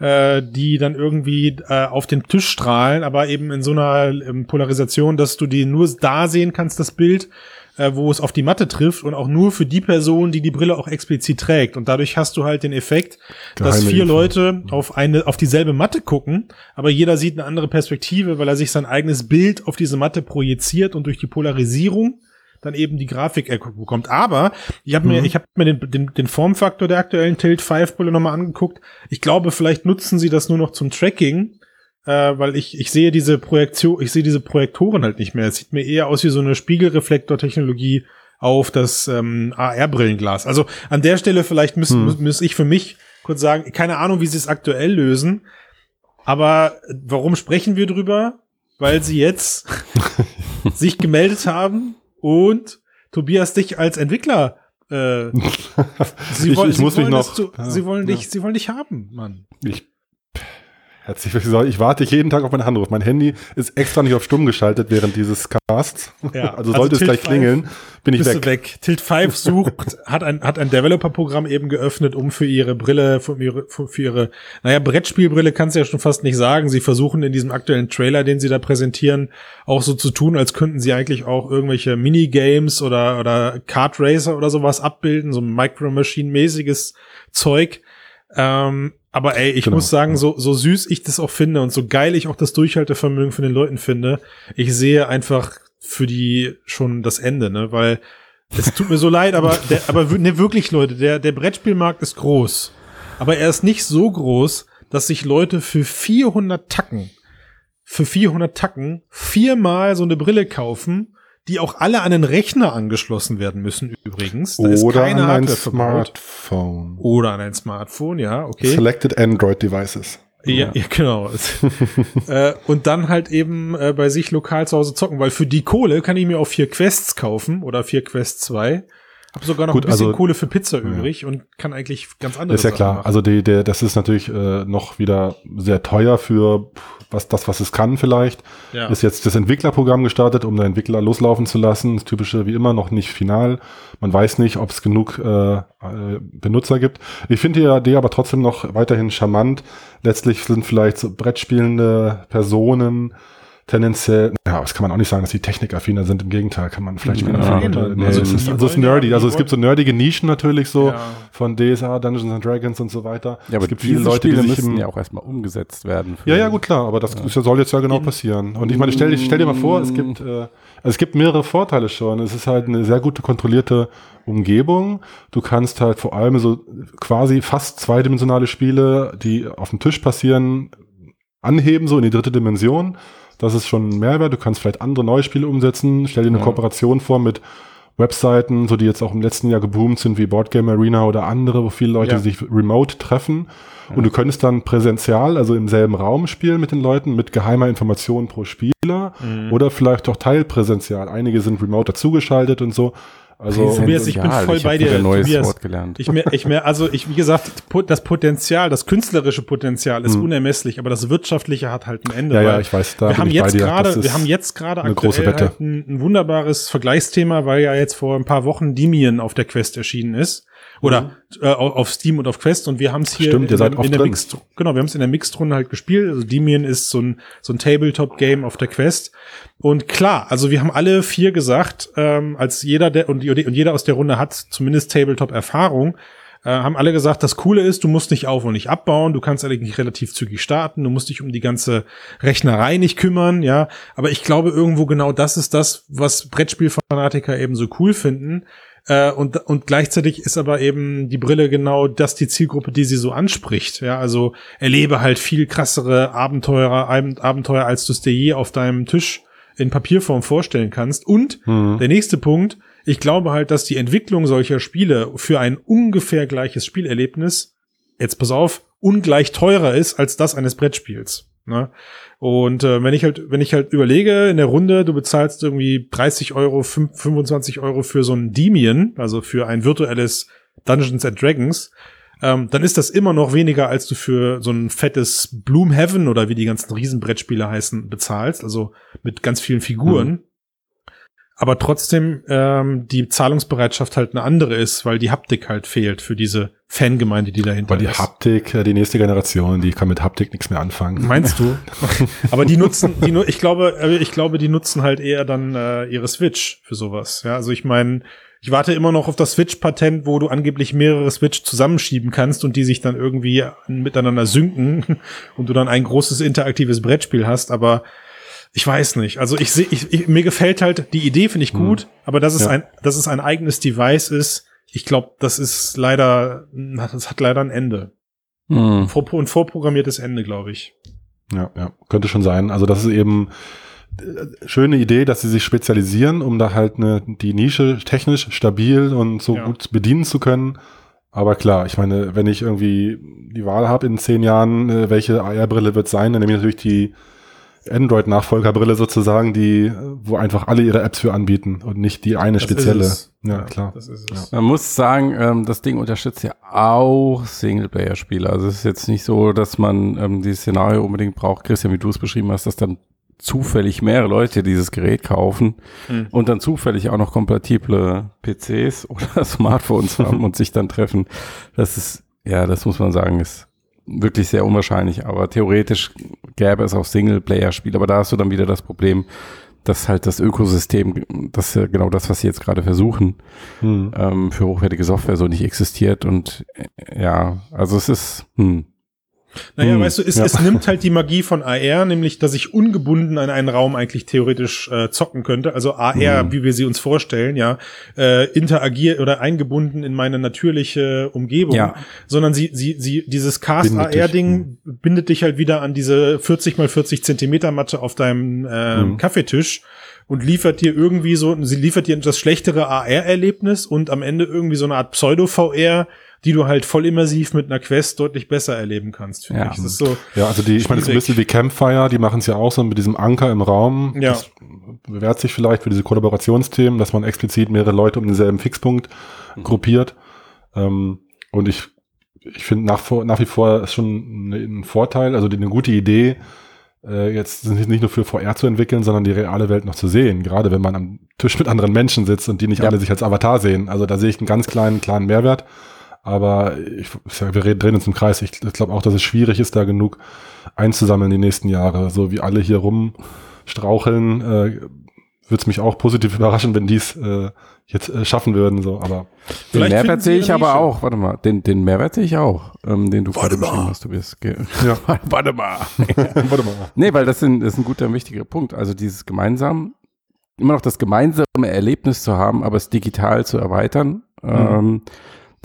äh, die dann irgendwie äh, auf den Tisch strahlen, aber eben in so einer ähm, Polarisation, dass du die nur da sehen kannst, das Bild, äh, wo es auf die Matte trifft und auch nur für die Person, die die Brille auch explizit trägt. Und dadurch hast du halt den Effekt, dass Geheime vier Info. Leute auf eine, auf dieselbe Matte gucken, aber jeder sieht eine andere Perspektive, weil er sich sein eigenes Bild auf diese Matte projiziert und durch die Polarisierung dann eben die Grafik bekommt. Aber ich habe mir, Mhm. ich habe mir den, den, den Formfaktor der aktuellen Tilt 5 Brille nochmal angeguckt. Ich glaube, vielleicht nutzen sie das nur noch zum Tracking, äh, weil ich, ich sehe diese Projektion, ich sehe diese Projektoren halt nicht mehr. Es sieht mir eher aus wie so eine Spiegelreflektortechnologie auf das ähm, AR-Brillenglas. Also an der Stelle vielleicht müssen Hm. muss ich für mich kurz sagen, keine Ahnung, wie sie es aktuell lösen, aber warum sprechen wir drüber? Weil sie jetzt [laughs] sich gemeldet haben und Tobias dich als Entwickler äh, [laughs] sie Ich- wollen, ich sie muss mich wollen, noch- Du, ja, sie wollen ja. dich, sie wollen dich haben, Mann. ich, herzlich willkommen. Ich warte jeden Tag auf meinen Anruf. Mein Handy ist extra nicht auf stumm geschaltet während dieses Casts. Ja, [laughs] also also sollte es Tilt gleich 5 klingeln, bin ich weg. weg. Tilt 5 sucht, [laughs] hat ein, hat ein Developer-Programm eben geöffnet, um für ihre Brille, für ihre, für für ihre, naja, Brettspielbrille kannst du ja schon fast nicht sagen. Sie versuchen in diesem aktuellen Trailer, den sie da präsentieren, auch so zu tun, als könnten sie eigentlich auch irgendwelche Minigames oder, oder Kart Racer oder sowas abbilden, so Micro Machine-mäßiges Zeug. Ähm, aber ey, ich Genau. muss sagen, so, so süß ich das auch finde und so geil ich auch das Durchhaltevermögen von den Leuten finde, ich sehe einfach für die schon das Ende, ne, weil es tut mir so leid, aber [laughs] der, aber ne, wirklich Leute, der, der Brettspielmarkt ist groß, aber er ist nicht so groß, dass sich Leute für 400 Tacken, für 400 Tacken viermal so eine Brille kaufen, die auch alle an den Rechner angeschlossen werden müssen übrigens. Da ist Oder keine an ein. Smartphone. Oder an ein Smartphone, ja, okay. Selected Android Devices. Ja, ja [laughs] genau. [laughs] äh, und dann halt eben äh, bei sich lokal zu Hause zocken, weil für die Kohle kann ich mir auch vier Quests kaufen oder vier Quest 2. Hab sogar noch Gut, ein bisschen also- Kohle für Pizza übrig und kann eigentlich ganz andere ist ja Sachen klar. machen. Also die, der, das ist natürlich äh, noch wieder sehr teuer für was das, was es kann vielleicht. ja. Ist jetzt das Entwicklerprogramm gestartet, um den Entwickler loslaufen zu lassen. Das typische wie immer noch nicht final. Man weiß nicht, ob es genug äh, äh, Benutzer gibt. Ich finde die Idee aber trotzdem noch weiterhin charmant. Letztlich sind vielleicht so Brettspielende Personen tendenziell, ja, das kann man auch nicht sagen, dass die technikaffiner sind. Im Gegenteil, kann man vielleicht Ja. wieder Also nee, es ist, also es ist ja- nerdy. Also es gibt so nerdige Nischen natürlich so Ja. von DSA, Dungeons and Dragons und so weiter. Ja, aber es gibt diese viele Leute, Spiele die sich müssen im, ja auch erstmal umgesetzt werden. ja, ja, gut, klar, aber das ja- soll jetzt ja genau passieren. Und ich meine, stell, dir- stell dir mal vor, es gibt, äh, also es gibt mehrere Vorteile schon. Es ist halt eine sehr gute kontrollierte Umgebung. Du kannst halt vor allem so quasi fast zweidimensionale Spiele, die auf dem Tisch passieren, anheben, so in die dritte Dimension. Das ist schon ein Mehrwert. Du kannst vielleicht andere neue Spiele umsetzen. Stell dir eine Ja. Kooperation vor mit Webseiten, so die jetzt auch im letzten Jahr geboomt sind, wie Boardgame Arena oder andere, wo viele Leute Ja. sich remote treffen. Und du könntest dann präsential, also im selben Raum spielen mit den Leuten, mit geheimer Information pro Spieler Mhm. oder vielleicht auch teilpräsential. Einige sind remote dazugeschaltet und so. Also Tobias, ich bin voll hab bei dir, neues Tobias. Wort gelernt. Ich mehr, ich mehr, also ich, wie gesagt, das Potenzial, das künstlerische Potenzial ist unermesslich, aber das wirtschaftliche hat halt ein Ende. Ja, ja, ich weiß, da wir haben ich jetzt dir. gerade, Das ist wir haben jetzt gerade eine aktuell große Wette. halt ein, ein wunderbares Vergleichsthema, weil ja jetzt vor ein paar Wochen Demian auf der Quest erschienen ist. Oder äh, au- auf Steam und auf Quest und wir haben es hier Mhm. Stimmt, ihr in, seid der- oft in der drin. Mixed, genau, wir haben es in der Mixed-Runde halt gespielt. Also Demian ist so ein, so ein Tabletop-Game auf der Quest. Und klar, also wir haben alle vier gesagt, ähm, als jeder der und, und jeder aus der Runde hat zumindest Tabletop-Erfahrung, äh, haben alle gesagt, das Coole ist, du musst nicht auf und nicht abbauen, du kannst eigentlich relativ zügig starten, du musst dich um die ganze Rechnerei nicht kümmern, ja. Aber ich glaube irgendwo genau das ist das, was Brettspielfanatiker eben so cool finden. Äh, und, und gleichzeitig ist aber eben die Brille genau das die Zielgruppe, die sie so anspricht. Ja, also erlebe halt viel krassere Abenteuer, Ab- Abenteuer, als du es dir je auf deinem Tisch in Papierform vorstellen kannst. Und Mhm. der nächste Punkt, ich glaube halt, dass die Entwicklung solcher Spiele für ein ungefähr gleiches Spielerlebnis, jetzt pass auf, ungleich teurer ist als das eines Brettspiels. Ne? Und äh, wenn ich halt, wenn ich halt überlege, in der Runde, du bezahlst irgendwie 30 Euro, fünf- 25 Euro für so ein Demian, also für ein virtuelles Dungeons and Dragons, ähm, dann ist das immer noch weniger, als du für so ein fettes Bloomhaven oder wie die ganzen Riesenbrettspiele heißen, bezahlst, also mit ganz vielen Figuren. Aber trotzdem ähm, die Zahlungsbereitschaft halt eine andere ist, weil die Haptik halt fehlt für diese Fangemeinde, die dahinter Weil die ist. Haptik, äh, die nächste Generation, die kann mit Haptik nichts mehr anfangen. Meinst du? [laughs] Aber die nutzen, die, ich glaube, äh, ich glaube, die nutzen halt eher dann äh, ihre Switch für sowas. Ja, also ich meine, ich warte immer noch auf das Switch-Patent, wo du angeblich mehrere Switch zusammenschieben kannst und die sich dann irgendwie miteinander synken [laughs] und du dann ein großes interaktives Brettspiel hast. Aber ich weiß nicht. Also ich sehe, ich, ich, mir gefällt halt die Idee, finde ich gut. Aber dass es Ja. ein, dass es ein eigenes Device ist, ich glaube, das ist leider, das hat leider ein Ende. Hm. Vor, ein vorprogrammiertes Ende, glaube ich. Ja, ja, könnte schon sein. Also das ist eben äh, schöne Idee, dass sie sich spezialisieren, um da halt eine, die Nische technisch stabil und so Ja. gut bedienen zu können. Aber klar, ich meine, wenn ich irgendwie die Wahl habe in zehn Jahren, äh, welche AR-Brille wird sein, dann nehme ich natürlich die Android-Nachfolgerbrille sozusagen, die, wo einfach alle ihre Apps für anbieten und nicht die eine Das spezielle. ist es. Ja, klar. Das ist es. Man muss sagen, ähm, das Ding unterstützt ja auch Singleplayer-Spiele. Also es ist jetzt nicht so, dass man ähm, dieses Szenario unbedingt braucht, Christian, wie du es beschrieben hast, dass dann zufällig mehrere Leute dieses Gerät kaufen Hm. und dann zufällig auch noch kompatible PCs [laughs] oder Smartphones haben und sich dann treffen. Das ist, ja, das muss man sagen, ist wirklich sehr unwahrscheinlich. Aber theoretisch gäbe es auch Singleplayer-Spiele. Aber da hast du dann wieder das Problem, dass halt das Ökosystem, das ist ja genau das, was sie jetzt gerade versuchen, Hm. ähm, für hochwertige Software so nicht existiert. Und äh, ja, also es ist, hm, Naja, Hm, weißt du, es, ja. es nimmt halt die Magie von AR, nämlich, dass ich ungebunden an einen Raum eigentlich theoretisch äh, zocken könnte. Also AR, Mhm. wie wir sie uns vorstellen, ja, äh, interagiert oder eingebunden in meine natürliche Umgebung. Ja. Sondern sie, sie, sie, dieses Cast Bindet dich, AR-Ding bindet dich halt wieder an diese 40 mal 40 Zentimeter Matte auf deinem äh, Mhm. Kaffeetisch und liefert dir irgendwie so, sie liefert dir das schlechtere AR-Erlebnis und am Ende irgendwie so eine Art Pseudo-VR, die du halt voll immersiv mit einer Quest deutlich besser erleben kannst. finde Ja. ich. Das ist so, Ja, also die, ich meine, das ist ein bisschen wie Campfire, die machen es ja auch so mit diesem Anker im Raum. Ja. Das bewährt sich vielleicht für diese Kollaborationsthemen, dass man explizit mehrere Leute um denselben Fixpunkt Mhm. gruppiert. Ähm, und ich, ich finde nach, vor- nach wie vor ist schon ein, ein Vorteil, also die, eine gute Idee, äh, jetzt nicht nicht nur für VR zu entwickeln, sondern die reale Welt noch zu sehen. Gerade wenn man am Tisch mit anderen Menschen sitzt und die nicht Ja. alle sich als Avatar sehen. Also da sehe ich einen ganz kleinen, klaren Mehrwert. Aber ich, wir reden- drehen uns im Kreis. Ich, ich glaube auch, dass es schwierig ist, da genug einzusammeln die nächsten Jahre. So wie alle hier rumstraucheln, äh, würde es mich auch positiv [laughs] überraschen, wenn die es äh, jetzt äh, schaffen würden. So, aber Den Mehrwert sehe ich aber auch. Warte mal, den, den Mehrwert sehe ich auch, ähm, den du gerade beschrieben hast. Du bist ge Ja. [laughs] Warte mal. [laughs] warte mal. Nee, weil das, sind, das ist ein guter, wichtiger Punkt. Also dieses gemeinsam, immer noch das gemeinsame Erlebnis zu haben, aber es digital zu erweitern, ähm,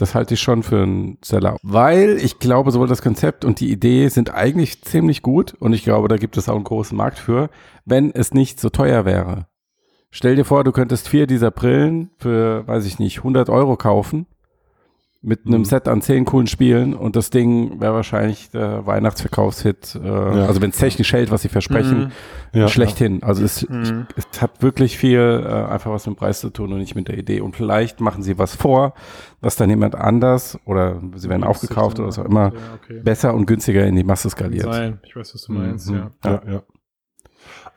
das halte ich schon für einen Seller. Weil ich glaube, sowohl das Konzept und die Idee sind eigentlich ziemlich gut und ich glaube, da gibt es auch einen großen Markt für, wenn es nicht so teuer wäre. Stell dir vor, du könntest vier dieser Brillen für, weiß ich nicht, 100 Euro kaufen mit einem Mhm. Set an zehn coolen Spielen und das Ding wäre wahrscheinlich der Weihnachtsverkaufshit. Äh, Also wenn es technisch hält, was sie versprechen, Ja, schlechthin. Also es, Mhm. ich, es hat wirklich viel äh, einfach was mit dem Preis zu tun und nicht mit der Idee. Und vielleicht machen sie was vor, was dann jemand anders oder sie werden aufgekauft oder was auch immer Ja, okay. besser und günstiger in die Masse skaliert. Sein. Ich weiß, was du meinst, Mhm. ja. Ja, ja.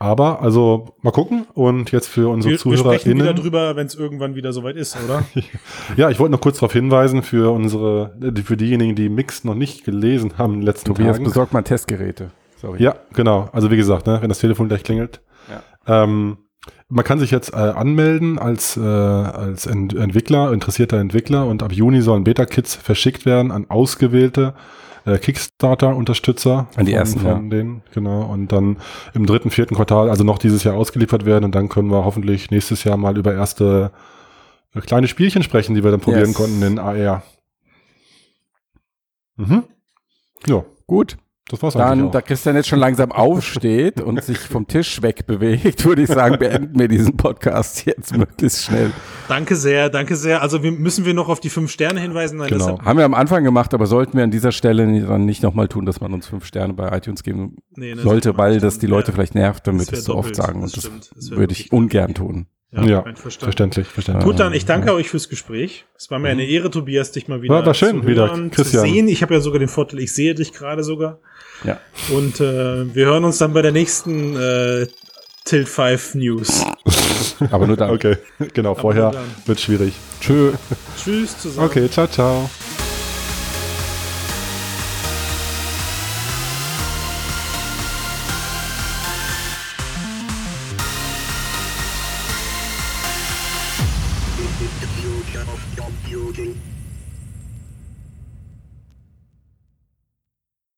Aber, also, mal gucken. Und jetzt für unsere Wir, wir sprechen wieder drüber, wenn es irgendwann wieder soweit ist, oder? [laughs] Ja, ich wollte noch kurz darauf hinweisen, für unsere, äh, für diejenigen, die Mix noch nicht gelesen haben in den letzten Tobias, Tagen. besorgt mal Testgeräte. Sorry. Ja, genau. Also wie gesagt, ne, wenn das Telefon gleich klingelt. Ähm, man kann sich jetzt äh, anmelden als, äh, als Ent Entwickler, interessierter Entwickler und ab Juni sollen Beta-Kits verschickt werden an ausgewählte äh, Kickstarter-Unterstützer. An die von, ersten, von denen, genau. Und dann im dritten, vierten Quartal, also noch dieses Jahr ausgeliefert werden und dann können wir hoffentlich nächstes Jahr mal über erste äh, kleine Spielchen sprechen, die wir dann probieren Yes. konnten in AR. Mhm. Ja, Gut. Das war's Dann, da Christian jetzt schon langsam [laughs] aufsteht und sich vom Tisch wegbewegt, würde ich sagen, beenden wir diesen Podcast jetzt möglichst schnell. danke sehr, danke sehr. Also wir, müssen wir noch auf die fünf Sterne hinweisen? Nein, Genau. das- Haben wir am Anfang gemacht, aber sollten wir an dieser Stelle dann nicht nochmal tun, dass man uns fünf Sterne bei iTunes geben nee, das sollte, weil das die Leute Ja. vielleicht nervt, wenn wir Das so oft sagen. das Und das. Das würde ich ungern tun. Ja, Ja. Verständlich, verständlich. Gut, dann, ich danke euch fürs Gespräch. Es war mir eine Ehre, Tobias, dich mal wieder War- war schön, zu wieder, hören, Christian. zu sehen. Ich habe ja sogar den Vorteil, ich sehe dich gerade sogar. Ja. Und äh, wir hören uns dann bei der nächsten äh, Tilt 5 News. [laughs] Aber nur dann. Okay, [laughs] genau, vorher dann. wird schwierig. Tschö. Tschüss zusammen. Okay, ciao, ciao.